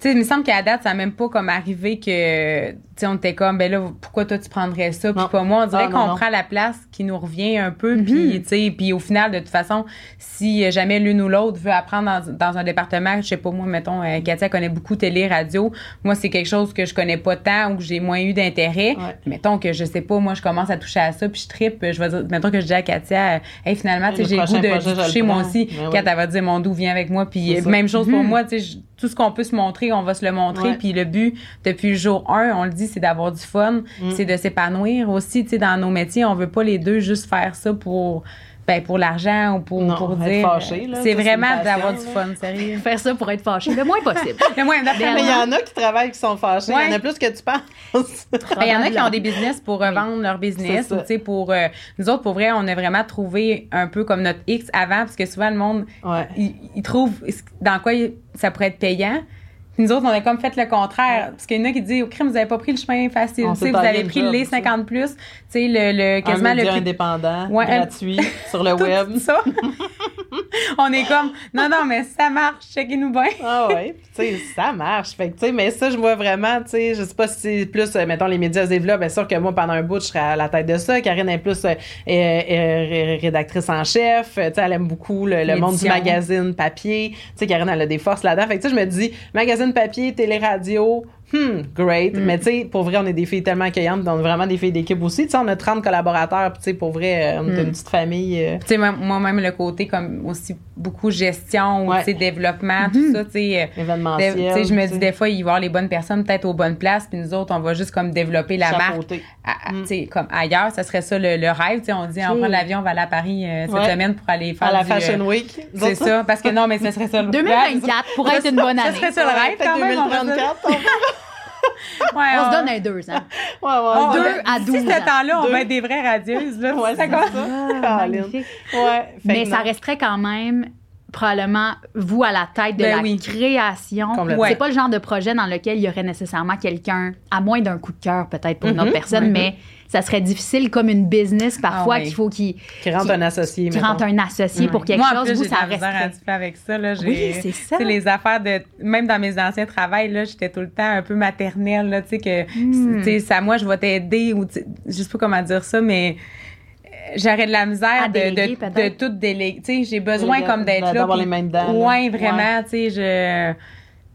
tu sais, il me semble qu'à date, ça n'a même pas comme arrivé que, tu sais, on était comme, ben là, pourquoi toi tu prendrais ça, puis pas moi? On dirait Ah, qu'on prend la place qui nous revient un peu, puis, tu sais, puis au final, de toute façon, si jamais l'une ou l'autre veut apprendre dans, dans un département, je sais pas, moi, mettons, euh, Katia connaît beaucoup télé, radio. Moi, c'est quelque chose que je connais pas tant ou que j'ai moins eu d'intérêt. Ouais. Mettons que, je sais pas, moi, je commence à toucher à ça, puis je trippe, je vais dire, mettons que je dis à Katia, hey, finalement, j'ai le goût de projet, toucher moi aussi. Ben Kat, oui. elle va dire, mon doux, viens avec moi, puis même chose pour moi, sais, je- tout ce qu'on peut se montrer, on va se le montrer. Puis le but, depuis le jour 1, on le dit, c'est d'avoir du fun, Mm. c'est de s'épanouir aussi, tu sais, dans nos métiers. On veut pas les deux juste faire ça pour, ben, pour l'argent ou pour, Non, pour être dire. c'est vraiment d'avoir du fun, sérieux. Faire ça pour être fâché le moins possible. Le moins, Mais il y en a qui travaillent qui sont fâchés. Il y en a plus que tu penses. Ben, Il y en a qui ont des business pour revendre leur business. Ou, pour, euh, nous autres, pour vrai, on a vraiment trouvé un peu comme notre X avant, parce que souvent, le monde, ouais. ils trouvent dans quoi il- ça pourrait être payant. Puis nous autres, on a comme fait le contraire. Parce qu'il y en a qui disent, au crime, vous avez pas pris le chemin facile. Vous avez pris job, les tu sais. 50 plus. Tu sais, le, le, quasiment un le média plus indépendant, Ouais, un- gratuit, sur le web. ça. on est comme, non, non, mais ça marche, checkez-nous bien. Ah ouais, tu sais, ça marche. Fait que, tu sais, mais ça, je vois vraiment, tu sais, je sais pas si c'est plus, euh, mettons, les médias développent, bien sûr que moi, pendant un bout, je serais à la tête de ça. Karine est plus euh, est- est rédactrice en chef. Tu sais, elle aime beaucoup le, le monde du magazine papier. Tu sais, Karine, elle a des forces là-dedans. Fait que, tu sais, je me dis, magazine papier, télé-radio, hmm, great. Mais tu sais, pour vrai, on est des filles tellement accueillantes, on est vraiment des filles d'équipe aussi. Tu sais, on a 30 collaborateurs, puis tu sais, pour vrai, euh, on est une petite famille. euh, Tu sais, moi- moi-même, le côté comme aussi beaucoup gestion, ou, Ouais. tu sais, développement, tout ça, tu sais. euh, événementiel. tu sais, je me dis des fois, il va y avoir les bonnes personnes peut-être aux bonnes places, puis nous autres, on va juste comme développer la marque Chapeauté. à- à- tu sais, comme ailleurs. Ça serait ça le, le rêve. Tu sais, on dit, on Ok. prend l'avion, on va aller à Paris euh, cette Ouais. semaine pour aller faire À la du, Fashion euh, Week. C'est ça, parce que non, mais ce serait ça le 2024 pourrait être une bonne Ça année. serait ça le rêve quand même. on va dire. 2034. on- Ouais, On se donne un deux ans. Ouais, ouais. on- deux on- à d'ici 12 ce temps-là, on Deux. va être des vraies radieuses. Là, Ouais, Ça c'est commence- ça. Ah. Ouais. Fait Mais que ça non. resterait quand même probablement vous à la tête de Ben la oui. création. C'est pas le genre de projet dans lequel il y aurait nécessairement quelqu'un, à moins d'un coup de cœur peut-être pour une autre Mhm, personne, mhm. mais ça serait difficile comme une business parfois Ah oui. qu'il faut qu'il Qui rentre qui- un associé, qu'il mettons. rentre un associé pour quelque Moi, en chose. plus, j'ai ça faire avec ça. Là, Oui, c'est ça. Les affaires de. Même dans mes anciens travails, là, j'étais tout le temps un peu maternelle, là, tu sais, que. Hmm. Tu sais, ça, moi, je vais t'aider, ou, je sais pas comment dire ça, mais. J'aurais de la misère de, de, tout déléguer. Tu sais, j'ai besoin comme d'être là. d'avoir puis- les mains dedans, là. Ouais, vraiment, tu sais, je.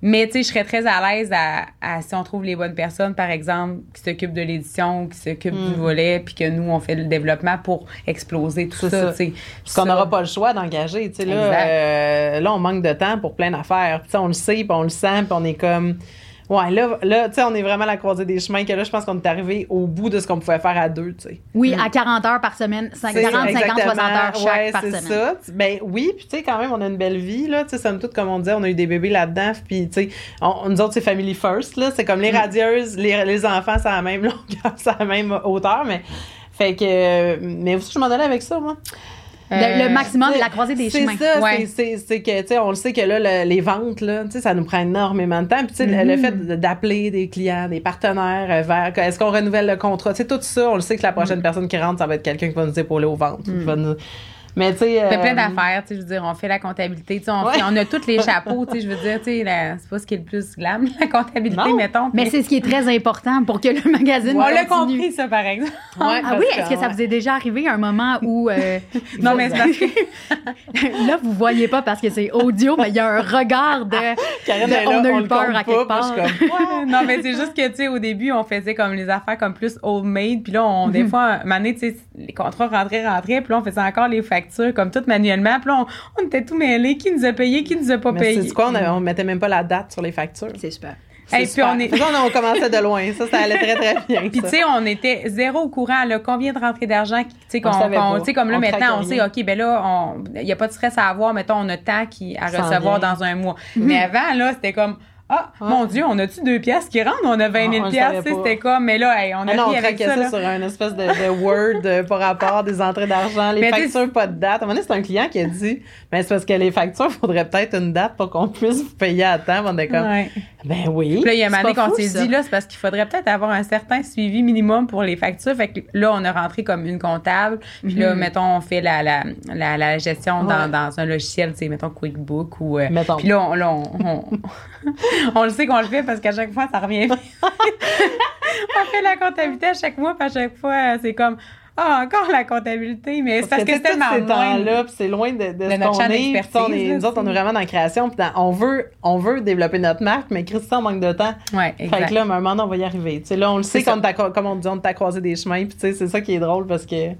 Mais tu sais, je serais très à l'aise à, à- si on trouve les bonnes personnes, par exemple, qui s'occupent de l'édition, qui s'occupent Mm. du volet, puis que nous on fait le développement pour exploser tout ça. Parce qu'on n'aura pas le choix d'engager. Tu sais, là, euh, là, on manque de temps pour plein d'affaires. On le sait, puis on le sent, puis on est comme. Ouais, là, là tu sais, on est vraiment à la croisée des chemins, que là, je pense qu'on est arrivé au bout de ce qu'on pouvait faire à deux, tu sais. Oui, à 40 heures par semaine, 5, C'est 40, 50, 60 exactement. heures chaque ouais, par c'est semaine. ça. Ben oui, puis tu sais, quand même, on a une belle vie, là. Tu sais, somme toute, comme on disait, on a eu des bébés là-dedans, puis tu sais, on- nous autres, c'est family first, là. C'est comme les radieuses, les, les enfants, c'est à la même longueur, c'est à la même hauteur, mais. Fait que. Mais aussi, je m'en allais avec ça, moi. Le, le Euh, maximum, C'est- la croisée des c'est chemins. ça, Ouais. c'est- c'est c'est que, tu sais, on le sait que là, le- les ventes, là, tu sais, ça nous prend énormément de temps. Puis, tu sais, le- le Mhm. fait de- d'appeler des clients, des partenaires euh, vers, est-ce qu'on renouvelle le contrat, tu sais, tout ça, on le sait que la prochaine personne qui rentre, ça va être quelqu'un qui va nous épauler aux ventes. nous- Mais, tu sais. On fait plein euh, d'affaires, tu sais, je veux dire, on fait la comptabilité, tu sais, on, Ouais. fait- on a tous les chapeaux, tu sais, je veux dire, tu sais, c'est pas ce qui est le plus glam, la comptabilité, Non. mettons. Mais c'est ce qui est très important pour que le magazine on l'a compris, ça, par exemple. ouais, ah oui, est-ce que ça ouais. vous est déjà arrivé un moment où euh, Non, mais c'est parce que là vous voyez pas parce que c'est audio, mais il y a un regard de, Karine de là, on a eu le peur à quelque part. comme, non, mais c'est juste que, tu sais, au début, on faisait comme les affaires comme plus homemade. Puis là, on, Mhm. des fois, un année, tu sais, les contrats rentraient, rentraient. Puis là, on faisait encore les factures comme tout manuellement. Puis là, on, on était tout mêlés. Qui nous a payé, qui nous a pas Mais payé? c'est quoi, on, a- on mettait même pas la date sur les factures. C'est super. Hey, C'est puis on est- on, on commençait de loin. Ça, ça allait très, très bien. Puis, tu sais, on était zéro au courant, là, combien de rentrées d'argent, tu sais, On qu'on, tu sais, comme là, On maintenant, on sait. OK, ben là, il n'y a pas de stress à avoir, mettons, on a tant qui, à recevoir dans un mois. Mais avant, là, c'était comme, ah, Ouais. mon Dieu, on a-tu deux pièces qui rentrent? On a 20 Ah, 000 on le pièces, c'était comme, mais là, hey, on a Ah non, on avec ça, ça, là. sur une espèce de, de Word euh, par rapport des entrées d'argent, les Mais factures, pas de date. À un moment donné, c'est un client qui a dit, mais c'est parce que les factures, il faudrait peut-être une date pour qu'on puisse vous payer à temps. On est comme, Ouais. ben oui. Puis là, il y a un moment qu'on s'est dit, là, c'est parce qu'il faudrait peut-être avoir un certain suivi minimum pour les factures. Fait que là, on a rentré comme une comptable. Puis là, mettons, on fait la, la, la, la gestion dans, Mhm. Dans un logiciel, tu sais, mettons QuickBook ou. euh, Mettons. Puis là, on, là, on, on, on le sait qu'on le fait parce qu'à chaque fois, ça revient. on fait la comptabilité à chaque mois, puis à chaque fois, c'est comme. Ah, encore la comptabilité, mais c'est parce, que, c'est tellement ces loin. temps-là, puis c'est loin de, de, ce qu'on est. On est- là, nous autres, on est vraiment dans la création. Puis dans- on veut, on veut développer notre marque, mais Christian manque de temps. Ouais, Fait exact. que là, à un moment donné, on va y arriver. Tu sais, là, on le sait qu'on t'a, comme on dit, on t'a croisé des chemins. Puis tu sais, c'est ça qui est drôle parce que.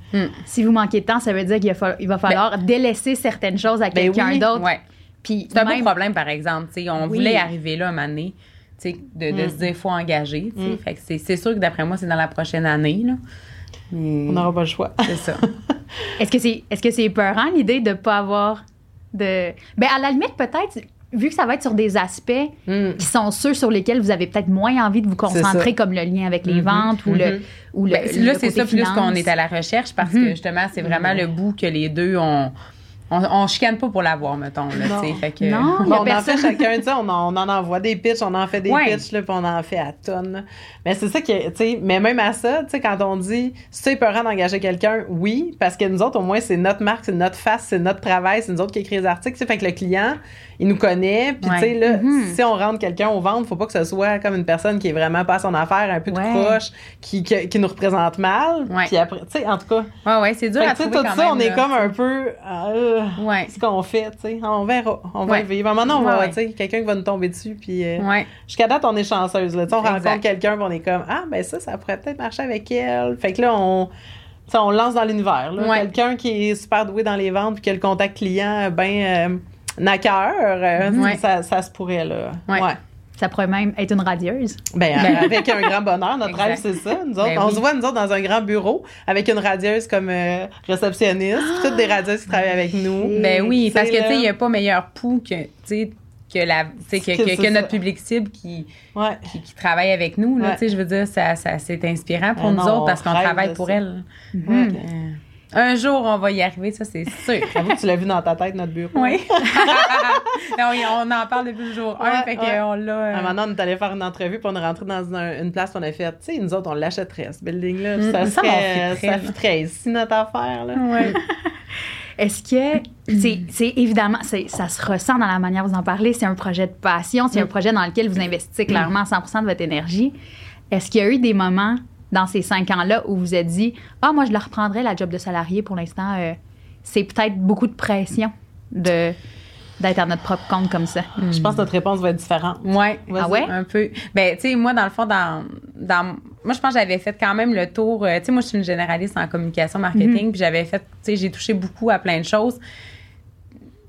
Si vous manquez de temps, ça veut dire qu'il va falloir, va falloir délaisser certaines choses à Ben quelqu'un oui. d'autre. Ouais. C'est un beau même- problème, par exemple. tu sais, on Oui. voulait arriver là un moment donné, de, de Mm. se dire faut engager. Mm. Fait que c'est, sûr que d'après moi, c'est dans la prochaine année. Là. Mais On n'aura pas le choix. c'est ça. Est-ce que c'est est-ce que c'est épeurant l'idée de pas avoir de ben à la limite peut-être vu que ça va être sur des aspects Mm. qui sont ceux sur lesquels vous avez peut-être moins envie de vous concentrer comme le lien avec les Mhm. ventes ou le Mhm. ou le, Ben, le là, c'est ça plus qu'on est à la recherche parce que justement, c'est vraiment le bout que les deux ont. On, on chicane pas pour l'avoir, mettons. Là, Non. fait que, Non. Bon, on en fait chacun, on, en- on en envoie des pitchs, on en fait des Ouais. pitchs, là, puis on en fait à tonnes. Mais c'est ça qui est, mais même à ça, quand on dit, c'est épeurant d'engager quelqu'un, oui, parce que nous autres, au moins, c'est notre marque, c'est notre face, c'est notre travail, c'est nous autres qui écrivons les articles, fait que le client, il nous connaît, puis tu sais, là, Mhm. si on rentre quelqu'un aux ventes, faut pas que ce soit comme une personne qui est vraiment pas à son affaire, un peu Ouais. de croche, qui, qui, qui nous représente mal, puis après, tu sais, en tout cas, Ouais, ouais, c'est dur à trouver tout quand ça, même, on est comme un peu, euh, là, Ouais. ce qu'on fait, tu sais. On verra, on va Ouais. y vivre. Maintenant, on va, Ouais, ouais. tu sais, quelqu'un qui va nous tomber dessus, puis euh, jusqu'à date, on est chanceuse, là. On Exact. rencontre quelqu'un, on est comme, ah, ben ça, ça pourrait peut-être marcher avec elle. Fait que là, on, on lance dans l'univers. Quelqu'un qui est super doué dans les ventes, puis qui a le contact client, ben, euh, naqueur, euh, Ouais. ça, ça se pourrait, là. Ouais. Ça pourrait même être une radieuse. Ben, avec un grand bonheur, notre Exact. rêve, c'est ça. Nous autres, Ben on oui. se voit, nous autres, dans un grand bureau avec une radieuse comme euh, réceptionniste. toutes des radieuses qui travaillent avec nous. Ben oui, parce que, tu sais, il n'y a pas meilleur pouls que, tu sais, que, la, que, que, notre public cible qui, Ouais. qui, qui travaille avec nous. Là, Ouais. tu sais, je veux dire, ça, ça, c'est inspirant pour Ah nous non, autres parce on qu'on travaille pour ça. elle. Euh, un jour, on va y arriver, ça, c'est sûr. J'avoue que tu l'as vu dans ta tête, notre bureau. oui. On en parle depuis le jour 1, Ouais, fait ouais. qu'on l'a. euh, À un moment on est allé faire une entrevue, puis on est rentré dans un- une place, on a fait, tu sais, nous autres, on l'achèterait, ce building-là. Mm, ça serait, ça fitterait ici, notre affaire, là. Ouais. Est-ce que, c'est évidemment, ça se ressent dans la manière dont vous en parlez, c'est un projet de passion, c'est un projet dans lequel vous investissez clairement 100% de votre énergie. Est-ce qu'il y a eu des moments dans ces cinq ans-là où vous vous êtes dit, ah, moi, je le reprendrais, la job de salarié pour l'instant, euh, c'est peut-être beaucoup de pression de d'être à notre propre compte comme ça? Je pense que notre réponse va être différente. Ouais. Ah ouais? Un peu. Ben, tu sais, moi, dans le fond, dans, dans. Moi, je pense que j'avais fait quand même le tour. euh, tu sais, moi, je suis une généraliste en communication marketing, puis j'avais fait. Tu sais, j'ai touché beaucoup à plein de choses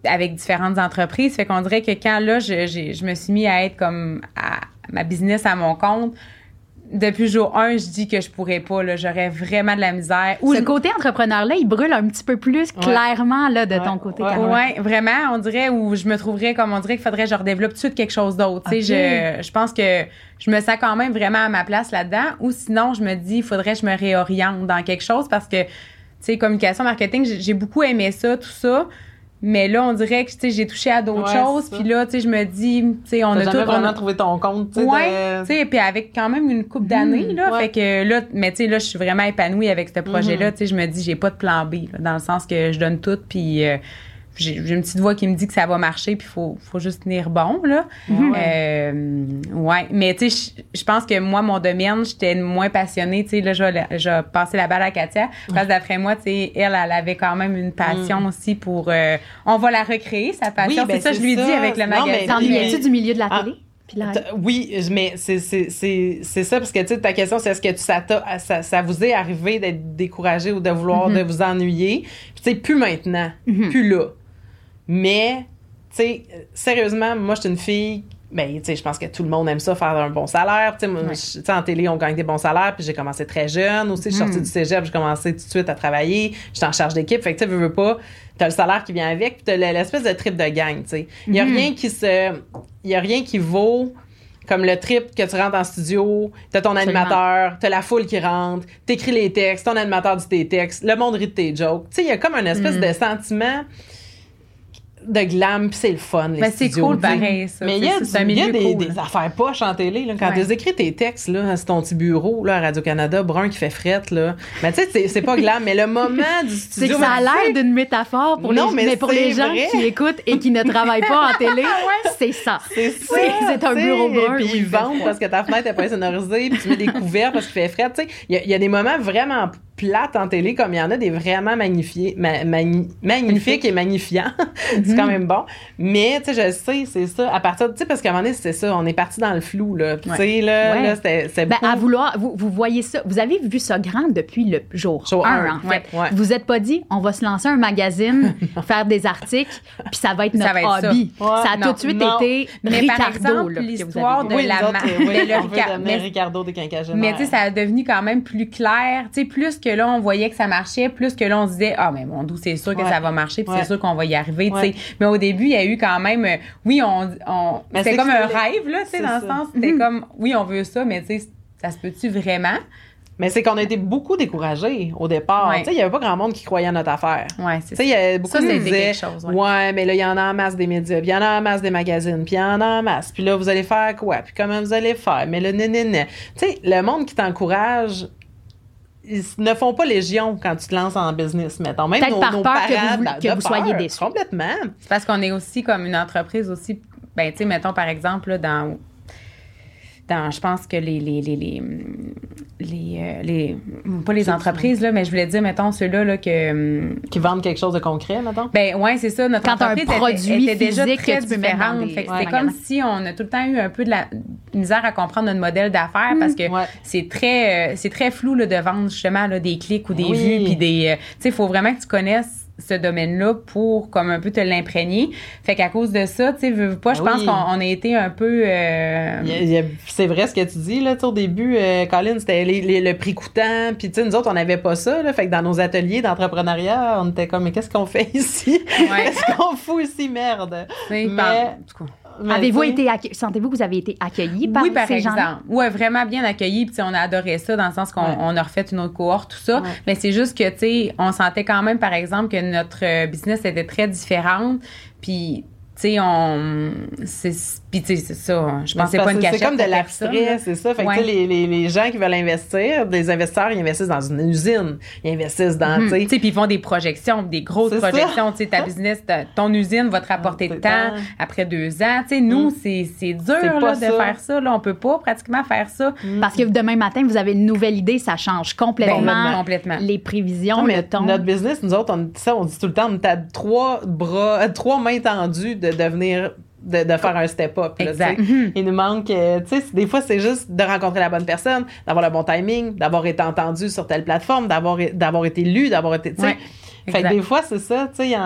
avec différentes entreprises. Fait qu'on dirait que quand là, je, j'ai- je me suis mis à être comme à ma business à mon compte, depuis jour 1, je dis que je pourrais pas, là. J'aurais vraiment de la misère. Ou Ce je- côté entrepreneur-là, il brûle un petit peu plus clairement là, de ton côté, ouais. Caroline. Ouais, vraiment, on dirait où je me trouverais comme on dirait qu'il faudrait que je redéveloppe tout de suite quelque chose d'autre. Tu sais, je, je pense que je me sens quand même vraiment à ma place là-dedans. Ou sinon, je me dis, il faudrait que je me réoriente dans quelque chose parce que, tu sais, communication, marketing, j'ai j'ai beaucoup aimé ça, tout ça. Mais là, on dirait que, tu sais, j'ai touché à d'autres Ouais, choses. Puis là, tu sais, je me dis, tu sais, on a tout. on vraiment a- trouvé ton compte, tu sais. Ouais, de- tu sais, puis avec quand même une coupe d'années, là. ouais. Fait que là, mais tu sais, là, je suis vraiment épanouie avec ce projet-là. Tu sais, je me dis, j'ai pas de plan B, là, dans le sens que je donne tout, puis euh, j'ai une petite voix qui me dit que ça va marcher, puis faut, faut juste tenir bon, là. Euh, ouais, mais tu sais, je- pense que moi, mon domaine, j'étais moins passionnée. Tu sais, là, je vais, passer la balle à Katia, parce que d'après moi, tu sais, elle, elle avait quand même une passion aussi pour... euh, on va la recréer, sa passion. Oui, ben, c'est ça, je lui ça. avec le magazine. T'ennuyais-tu du milieu de la Ah. télé? Oui, mais c'est c'est- c'est- c'est ça, parce que tu sais, ta question, c'est est-ce que ça, ça, ça vous est arrivé d'être découragé ou de vouloir Mm-hmm. de vous ennuyer? Puis tu sais, plus maintenant, plus là. Mais, tu sais, sérieusement, moi, je suis une fille. Ben, tu sais, je pense que tout le monde aime ça, faire un bon salaire. Tu sais, Ouais. en télé, on gagne des bons salaires, puis j'ai commencé très jeune aussi. Je suis sortie du cégep, j'ai commencé tout de suite à travailler. J'étais en charge d'équipe. Fait que, tu sais, veux, veux pas, t'as le salaire qui vient avec, puis t'as l'espèce de trip de gang, tu sais. Il y a rien qui se. Il y a rien qui vaut comme le trip que tu rentres en studio, t'as ton Absolument. animateur, t'as la foule qui rentre, t'écris les textes, ton animateur dit tes textes, le monde rit de tes jokes. Tu sais, il y a comme un espèce Mm. de sentiment de glam, c'est le fun, les Ben, c'est cool, pareil, ça. Mais il y a, C'est- c'est du- y a des, cool. des affaires poches en télé. Là. Quand Ouais. tu écris tes textes, là, c'est ton petit bureau là, à Radio-Canada, brun qui fait frette. Là. Mais tu sais, c'est- c'est pas glam, mais le moment du C'est studio... que ça a l'air d'une métaphore pour Non, les, mais mais pour les c'est gens vrai. qui écoutent et qui ne travaillent pas en télé, c'est ça. C'est ça. C'est- c'est un bureau brun Puis ils vendent parce que ta fenêtre n'est pas sonorisée, puis tu mets des couverts parce qu'il fait il y, a- il y a des moments vraiment plates en télé, comme il y en a des vraiment magnifiés, ma- mani- magnifiques et magnifiants. c'est quand même bon. Mais, tu sais, je sais, c'est ça. À partir de, tu sais, parce qu'à un moment donné, c'est ça. On est parti dans le flou, là. Puis, Tu sais, là, Ouais. là, c'était c'était Ben, beaucoup- à vouloir, vous, vous voyez ça, vous avez vu ça grand depuis le jour, Jour 1, un, en fait. ouais. Vous vous êtes pas dit, on va se lancer un magazine, faire des articles, puis ça va être Ça notre va être ça. hobby. Ouais, ça a non, tout de suite non. été Mais Ricardo. l'histoire de oui, la autres, oui, mais- Ricardo des quinquagénaires. Mais tu sais, ça a devenu quand même plus clair. Tu sais, plus que là, on voyait que ça marchait, plus que là, on se disait, ah, mais mon doux, c'est sûr que Ouais. ça va marcher, puis Ouais. c'est sûr qu'on va y arriver, tu sais. Mais au début, il y a eu quand même, euh, oui, on, on c'était c'est comme que un rêve, là, tu sais, dans le ça. sens, c'était comme, oui, on veut ça, mais tu sais, ça se peut-tu vraiment? Mais c'est qu'on a été beaucoup découragés au départ. Ouais. Tu sais, il y avait pas grand monde qui croyait à notre affaire. Ouais, c'est Tu sais, il y a beaucoup Ça, qui ça disaient, chose, ouais. ouais. mais là, il y en a en masse des médias, puis il y en a en masse des magazines, puis il y en a en masse. Puis là, vous allez faire quoi? Puis comment vous allez faire? Mais le nénéné. Tu sais, le monde qui t'encourage, ils ne font pas légion quand tu te lances en business, mettons. Même Peut-être nos, par nos peur que vous- de- que de vous soyez déçus. Complètement. C'est parce qu'on est aussi comme une entreprise aussi, ben, tu sais, mettons par exemple, là, dans, dans, je pense que les, les, les, les, les, les, euh, les pas les entreprises là mais je voulais dire mettons ceux-là là que hum, Qui vendent quelque chose de concret, mettons? ben ouais c'est ça notre Quand un entreprise était- produit était, déjà très différente des- ouais, c'était comme si on a tout le temps eu un peu de la misère à comprendre notre modèle d'affaires parce que Ouais. c'est très euh, c'est très flou là, de vendre justement là, des clics ou des Oui. vues puis des euh, tu sais il faut vraiment que tu connaisses ce domaine-là pour comme un peu te l'imprégner. Fait qu'à cause de ça, tu sais, veux, veux pas, je Ah pense oui. qu'on on a été un peu euh, C'est vrai ce que tu dis, là, au début, euh, Colin, c'était le prix coûtant, puis tu sais, nous autres, on n'avait pas ça, là, fait que dans nos ateliers d'entrepreneuriat, on était comme, mais qu'est-ce qu'on fait ici? Ouais. Qu'est-ce qu'on fout ici, merde? Mais-. Mais, Avez-vous été sentez-vous que vous avez été accueillis par oui, par ces exemple. Ouais, vraiment bien accueilli. Puis on a adoré ça dans le sens qu'on Ouais. on a refait une autre cohorte, tout ça. Ouais. Mais c'est juste que, tu sais, on sentait quand même, par exemple, que notre euh, business était très différente. Puis, tu sais, on. c'est- Puis, tu sais, c'est ça. Je mais pensais c'est pas une cachette. C'est comme de l'abstrait, c'est ça. Fait que, Ouais. tu sais, les, les, les gens qui veulent investir, des investisseurs, ils investissent dans une usine. Ils investissent dans, Mhm. tu sais, puis ils font des projections, des grosses projections. Tu sais, ta business, ta- ton usine va te rapporter C'est de temps après deux ans. Tu sais, nous, Mm. c'est c'est dur C'est là, de ça. faire ça. Là. On peut pas pratiquement faire ça. Parce que demain matin, vous avez une nouvelle idée, ça change complètement, Ben, complètement. les prévisions, Non, mais le ton. notre business, nous autres, on, ça, on dit tout le temps, on à trois bras, trois mains tendues de devenir, de, de faire un step-up. sais. Il nous manque, euh, tu sais, des fois, c'est juste de rencontrer la bonne personne, d'avoir le bon timing, d'avoir été entendu sur telle plateforme, d'avoir, d'avoir été lu, d'avoir été, tu sais. Ouais, Fait que des fois, c'est ça, tu sais,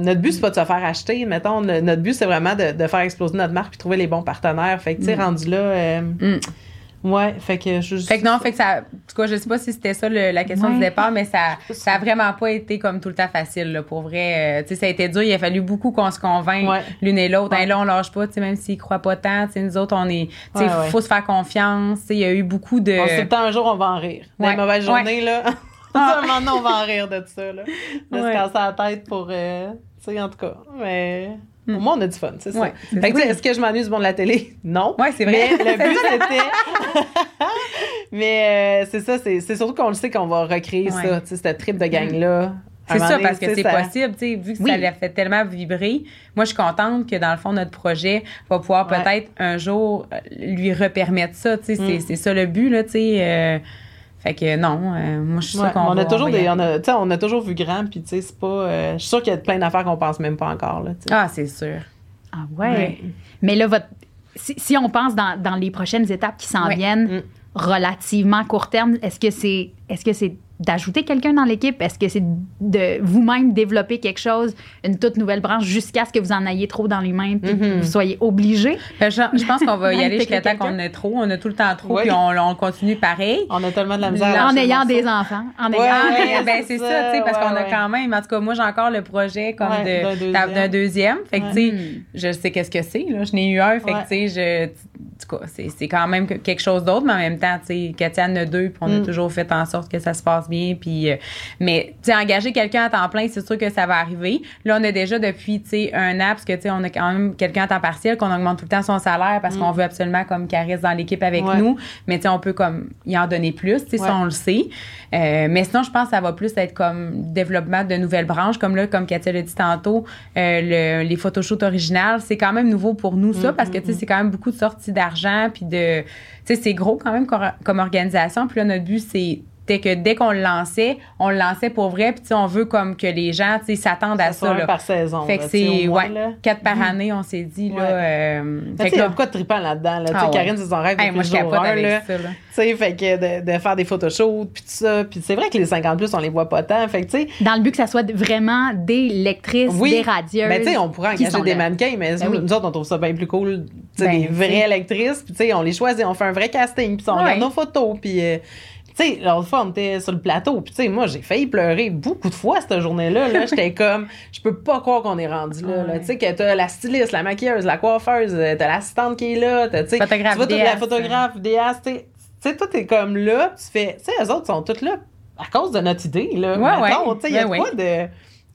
notre but, c'est pas de se faire acheter, mettons, notre but, c'est vraiment de, de faire exploser notre marque puis trouver les bons partenaires. Fait que, tu sais, rendu là, euh, Mm. Ouais, fait que je Fait que non, fait que ça. En tout cas, je sais pas si c'était ça le- la question Ouais. du départ, mais ça, ça a vraiment pas été comme tout le temps facile, là, pour vrai. Euh, tu sais, ça a été dur. Il a fallu beaucoup qu'on se convainque Ouais. l'une et l'autre. Ouais. Là, on lâche pas, tu sais, même s'ils croient pas tant. Tu sais, nous autres, on est. Tu sais, Ouais, ouais. faut se faire confiance. Tu sais, il y a eu beaucoup de. On sait le temps, un jour, on va en rire. Dans Ouais. les mauvaises Ouais. journées, là. Ah. un moment donné, on va en rire de ça, là. De se casser la tête pour, euh, tu sais, en tout cas. Mais, au moins, on a du fun, c'est ça. Hmm. Ouais, fait que, est-ce que je m'ennuie du monde de la télé? Non. Ouais, c'est vrai. Mais le but, c'était. Mais, euh, c'est ça, c'est c'est surtout qu'on le sait qu'on va recréer Ouais. ça, tu sais, cette trip de gang-là. C'est ça, parce que c'est ça. possible, tu sais, vu que Oui. ça l'a fait tellement vibrer. Moi, je suis contente que dans le fond, notre projet va pouvoir Ouais. peut-être un jour euh, lui repermettre ça, tu sais, c'est- Mm. c'est ça le but, là, tu sais. euh, fait que non, euh, moi, je suis Ouais, sûre qu'on on, a toujours des, on, a, tu sais, on a toujours vu grand, puis tu sais, c'est pas. euh, je suis sûre qu'il y a plein d'affaires qu'on pense même pas encore, là. Ah, c'est sûr. Ah ouais. Ouais. Mais là, votre, si, si on pense dans, dans les prochaines étapes qui s'en Ouais. viennent, Mm. relativement court terme, est-ce que c'est est-ce que c'est d'ajouter quelqu'un dans l'équipe? Est-ce que c'est de vous-même développer quelque chose, une toute nouvelle branche, jusqu'à ce que vous en ayez trop dans les mains puis que Mhm. vous soyez obligé? Que Je, je pense qu'on va y aller jusqu'à temps qu'on ait trop. On a tout le temps trop, Ouais. puis on, on continue pareil. On a tellement de la misère. à en ayant des enfants. En Ouais, ayant ouais, ben, c'est ça, ça, tu sais, parce ouais, qu'on a quand même, en tout cas, moi, j'ai encore le projet comme Ouais, d'un de, deuxième. deuxième. Fait que, Ouais. tu sais, je sais qu'est-ce que c'est, là. Je n'ai eu un, fait Ouais. que, tu sais, je, en tout cas, c'est, c'est quand même que- quelque chose d'autre, mais en même temps, tu sais, Katia en a deux, puis on a Mm. toujours fait en sorte que ça se passe bien, puis, euh, mais, tu sais, engager quelqu'un à temps plein, c'est sûr que ça va arriver. Là, on a déjà depuis, tu sais, un an, parce que, tu sais, on a quand même quelqu'un à temps partiel, qu'on augmente tout le temps son salaire parce qu'on veut absolument, comme, qu'il reste dans l'équipe avec Mm. Ouais. nous, mais, tu sais, on peut, comme, y en donner plus, tu sais, Ouais. ça, on le sait. Euh, mais sinon, je pense que ça va plus être comme développement de nouvelles branches, comme là, comme Katia l'a dit tantôt, euh, le- les photoshoots originales, c'est quand même nouveau pour nous, ça, Mm, parce que, tu sais, c'est quand même beaucoup de sorties d'argent, puis de, tu sais, c'est gros quand même comme, comme organisation. Puis là, notre but, c'est dès que dès qu'on le lançait, on le lançait pour vrai, puis tu sais, on veut comme que les gens, tu sais, s'attendent à Ça un là. par saison. Fait que là, c'est, au moins, ouais, là. quatre par année, on s'est dit, là. Ouais. euh, Mais fait tu sais, que il y a là- beaucoup de trippant là-dedans. Là. Tu sais, Ah ouais. Karine, c'est son rêve Hey, depuis moi, je jour là. là. Tu sais, fait que de, de faire des photoshoots, puis tout ça. Puis c'est vrai que les 50 plus, on les voit pas tant. Fait que, tu sais, Dans le but que ça soit vraiment des lectrices, oui. des radieuses. Ben, tu sais, on pourrait engager des là. mannequins, mais Ben oui. nous autres, on trouve ça bien plus cool. Tu sais, Ben, des vraies lectrices, puis tu sais, on les choisit, on fait un vrai casting, puis on regarde nos photos, puis. euh, tu sais, l'autre fois, on était sur le plateau, puis tu sais, moi, j'ai failli pleurer beaucoup de fois cette journée-là. Là, J'étais comme, je peux pas croire qu'on est rendu là. là. Ouais. Tu sais, que t'as la styliste, la maquilleuse, la coiffeuse, euh, t'as l'assistante qui est là, t'as, tu sais, la photographe, vidéaste, tu sais, tu sais, tout est comme là, tu fais, tu sais, eux autres sont toutes là à cause de notre idée, là. Ouais, ouais. tu sais, il y a Ben quoi de.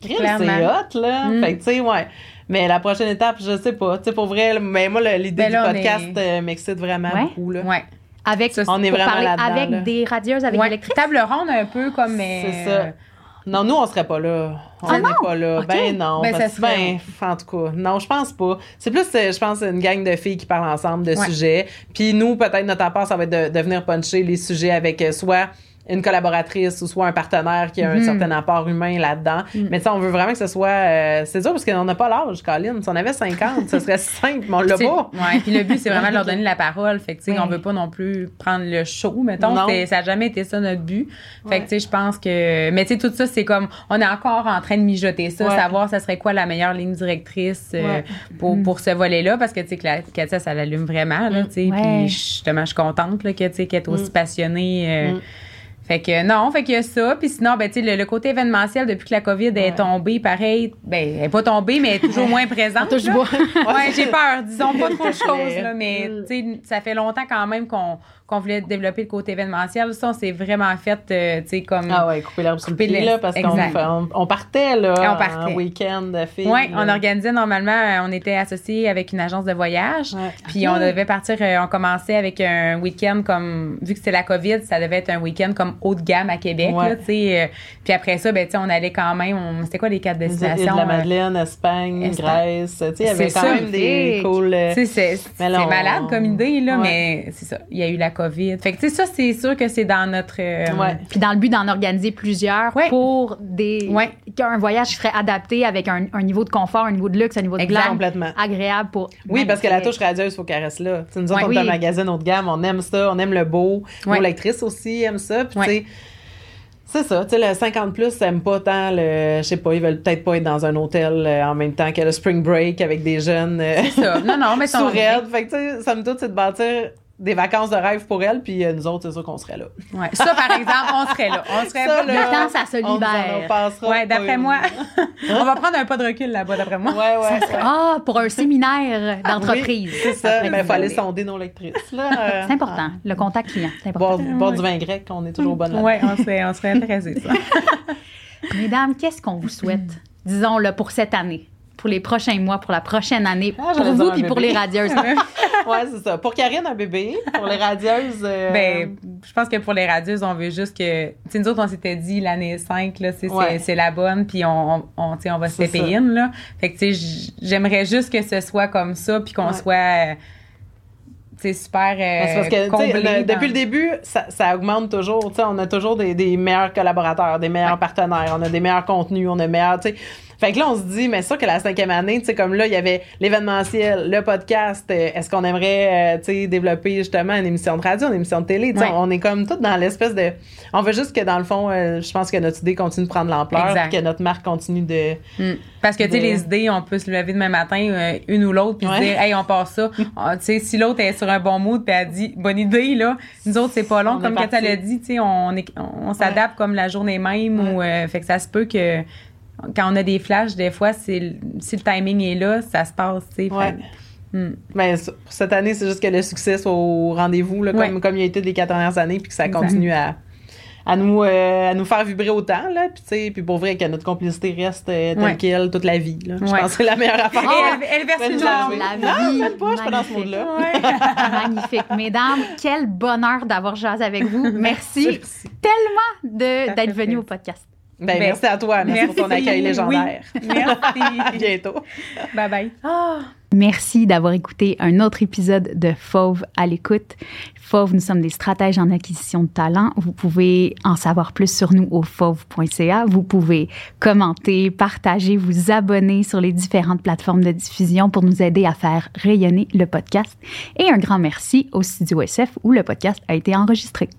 Crime, c'est hot, là. Mm. Fait que, tu sais, ouais. Mais la prochaine étape, je sais pas. Tu sais, pour vrai, mais moi, l'idée Ben du podcast euh, m'excite vraiment Ouais. beaucoup, là. Ouais. Avec, Ça, on est vraiment parler avec là. des radieuses, avec Ouais, des lectrices. Table ronde un peu comme. C'est euh, ça. Non, nous, on serait pas là. On Ah n'est pas là. Ben non. Ben, parce ça serait- ben, en tout cas, non, je pense pas. C'est plus, euh, je pense, une gang de filles qui parlent ensemble de Ouais. sujets. Puis nous, peut-être, notre apport, ça va être de, de venir puncher les sujets avec euh, soit une collaboratrice ou soit un partenaire qui a un Mhm. certain apport humain là-dedans. Mais tu sais, on veut vraiment que ce soit... euh, c'est dur parce qu'on n'a pas l'âge, Colin. Si on avait 50, ce serait simple, mais on l'a pas. Ouais, puis le but, c'est vraiment de leur donner la parole. Fait que, tu sais, on veut pas non plus prendre le show, mettons. Non. C'est- Ça a jamais été ça notre but. Fait Ouais. que, tu sais, je pense que. Mais, tu sais, tout ça, c'est comme. On est encore en train de mijoter ça, Ouais. savoir ça serait quoi la meilleure ligne directrice euh, pour, pour ce volet-là. Parce que, tu sais, que la- Katia, ça l'allume vraiment, là, tu sais. Puis, justement, je suis contente, là, que, tu sais, qu'elle est aussi passionnée. euh, Mm. Fait que non, fait qu'il y a ça. Puis sinon, ben, tu sais, le, le côté événementiel, depuis que la COVID est tombée, pareil, ben, elle est pas tombée, mais elle est toujours moins présente. Ouais, j'ai peur. Disons pas trop de choses, là, mais Mm. tu sais, ça fait longtemps quand même qu'on qu'on voulait développer le côté événementiel. Ça, on s'est vraiment fait, euh, tu sais, comme. Ah ouais, couper l'herbe sous le pied, les- là, parce qu'on on, partait, là, Et on partait. week-end de filles. Ouais, là. on organisait normalement, euh, on était associés avec une agence de voyage. Ouais. Puis on devait partir, euh, on commençait avec un week-end comme, vu que c'était la COVID, ça devait être un week-end comme haut de gamme à Québec, Ouais. là, tu sais. puis après ça, ben, tu sais, on allait quand même, on- c'était quoi les quatre destinations? de la euh, Madeleine, Espagne, Espagne. Grèce. Tu sais, il y avait C'est quand ça. même des cool. euh, Tu sais, c'est on- malade comme idée, là, Ouais. mais c'est ça. Il y a eu la COVID. Fait que, tu sais, ça, c'est sûr que c'est dans notre. euh, Ouais. Puis dans le but d'en organiser plusieurs Ouais. pour des Ouais. qu'un voyage qui serait adapté avec un, un niveau de confort, un niveau de luxe, un niveau de Complètement. agréable pour Oui, parce que la touche radieuse, il faut qu'elle reste là. Tu sais, nous autres, Ouais. on est un magazine haut de gamme, on aime ça, on aime le beau. Lectrices aussi aiment ça. Puis, Ouais. tu sais, c'est ça. Tu sais, le 50 plus, aiment pas tant le. Je sais pas, ils veulent peut-être pas être dans un hôtel euh, en même temps que le spring break avec des jeunes. euh, C'est ça. Non, non, mais sous son raide. Fait que, tu sais, somme toute, c'est de bâtir des vacances de rêve pour elles, puis euh, nous autres, c'est sûr qu'on serait là. Ouais. Ça, par exemple, on serait là. On serait Ça, pas là, Le temps, ça se on libère. passera Ouais, d'après moi, on va prendre un pas de recul là-bas, d'après moi. Ouais, ouais. ouais. Ah, pour un séminaire d'entreprise. Oui, c'est ça. Après, Il ben, faut aller sonder nos lectrices. là. Euh, C'est important. Le contact client, c'est important. boire du vin grec, on est toujours bonne là Ouais, on serait, on serait intéressés, ça. Mesdames, qu'est-ce qu'on vous souhaite, disons-le, pour cette année, pour les prochains mois, pour la prochaine année, Ah, pour vous puis pour les radieuses? Ouais, c'est ça. Pour Karine, un bébé. Pour les radieuses. euh, Ben, je pense que pour les radieuses, on veut juste que. Tu sais, nous autres, on s'était dit l'année 5, là, c'est, Ouais. c'est, c'est la bonne, puis on, on, tu sais, on va se ça. in, là. Fait que, tu sais, j'aimerais juste que ce soit comme ça, puis qu'on Ouais. soit. euh, tu sais, super. euh, Ben, c'est parce que tu sais, comblé le- dans- depuis le début, ça, ça augmente toujours. Tu sais, on a toujours des, des meilleurs collaborateurs, des meilleurs Ouais. partenaires, on a des meilleurs contenus, on a meilleurs. Tu sais. Fait que là, on se dit, mais ça que la cinquième année, tu sais, comme là, il y avait l'événementiel, le podcast. euh, Est-ce qu'on aimerait, euh, tu sais, développer justement une émission de radio, une émission de télé? Tu sais, Ouais. On est comme tout dans l'espèce de. On veut juste que dans le fond, euh, je pense que notre idée continue de prendre l'ampleur, que notre marque continue de. Mm. Parce que, tu sais, les idées, on peut se lever demain matin, euh, une ou l'autre, puis Ouais. dire, hey, on passe ça. Tu sais, si l'autre est sur un bon mood, puis elle dit, bonne idée, là, nous autres, c'est pas long. On comme. Katia l'a dit, tu sais, on, on, on s'adapte comme la journée même, ou, euh, fait que ça se peut que quand on a des flashs, des fois, c'est le- si le timing est là, ça se passe, tu sais. Ouais. fait- Mm. Ben, pour cette année, c'est juste que le succès soit au rendez-vous, là, comme, Ouais. comme il a été des quatre dernières années, puis que ça Exact. continue à, à, nous, euh, à nous faire vibrer autant. Là, puis, tu sais, puis pour vrai, que notre complicité reste euh, telle Ouais. qu'elle toute la vie. Là. Je Ouais. pense que c'est la meilleure affaire. Et elle, elle verse une larme. La Non, vie. même pas, je suis pas dans ce magnifique. monde-là. Magnifique. Mesdames, quel bonheur d'avoir jasé avec vous. Merci Merci. tellement de- d'être plaisir. au podcast. Ben, Ben, merci à toi. Merci, pour ton accueil légendaire. Oui. Merci. À bientôt. bye bye. Merci d'avoir écouté un autre épisode de Fauve à l'écoute. Fauve, nous sommes des stratèges en acquisition de talent. Vous pouvez en savoir plus sur nous au fauve.ca. Vous pouvez commenter, partager, vous abonner sur les différentes plateformes de diffusion pour nous aider à faire rayonner le podcast. Et un grand merci au Studio SF où le podcast a été enregistré.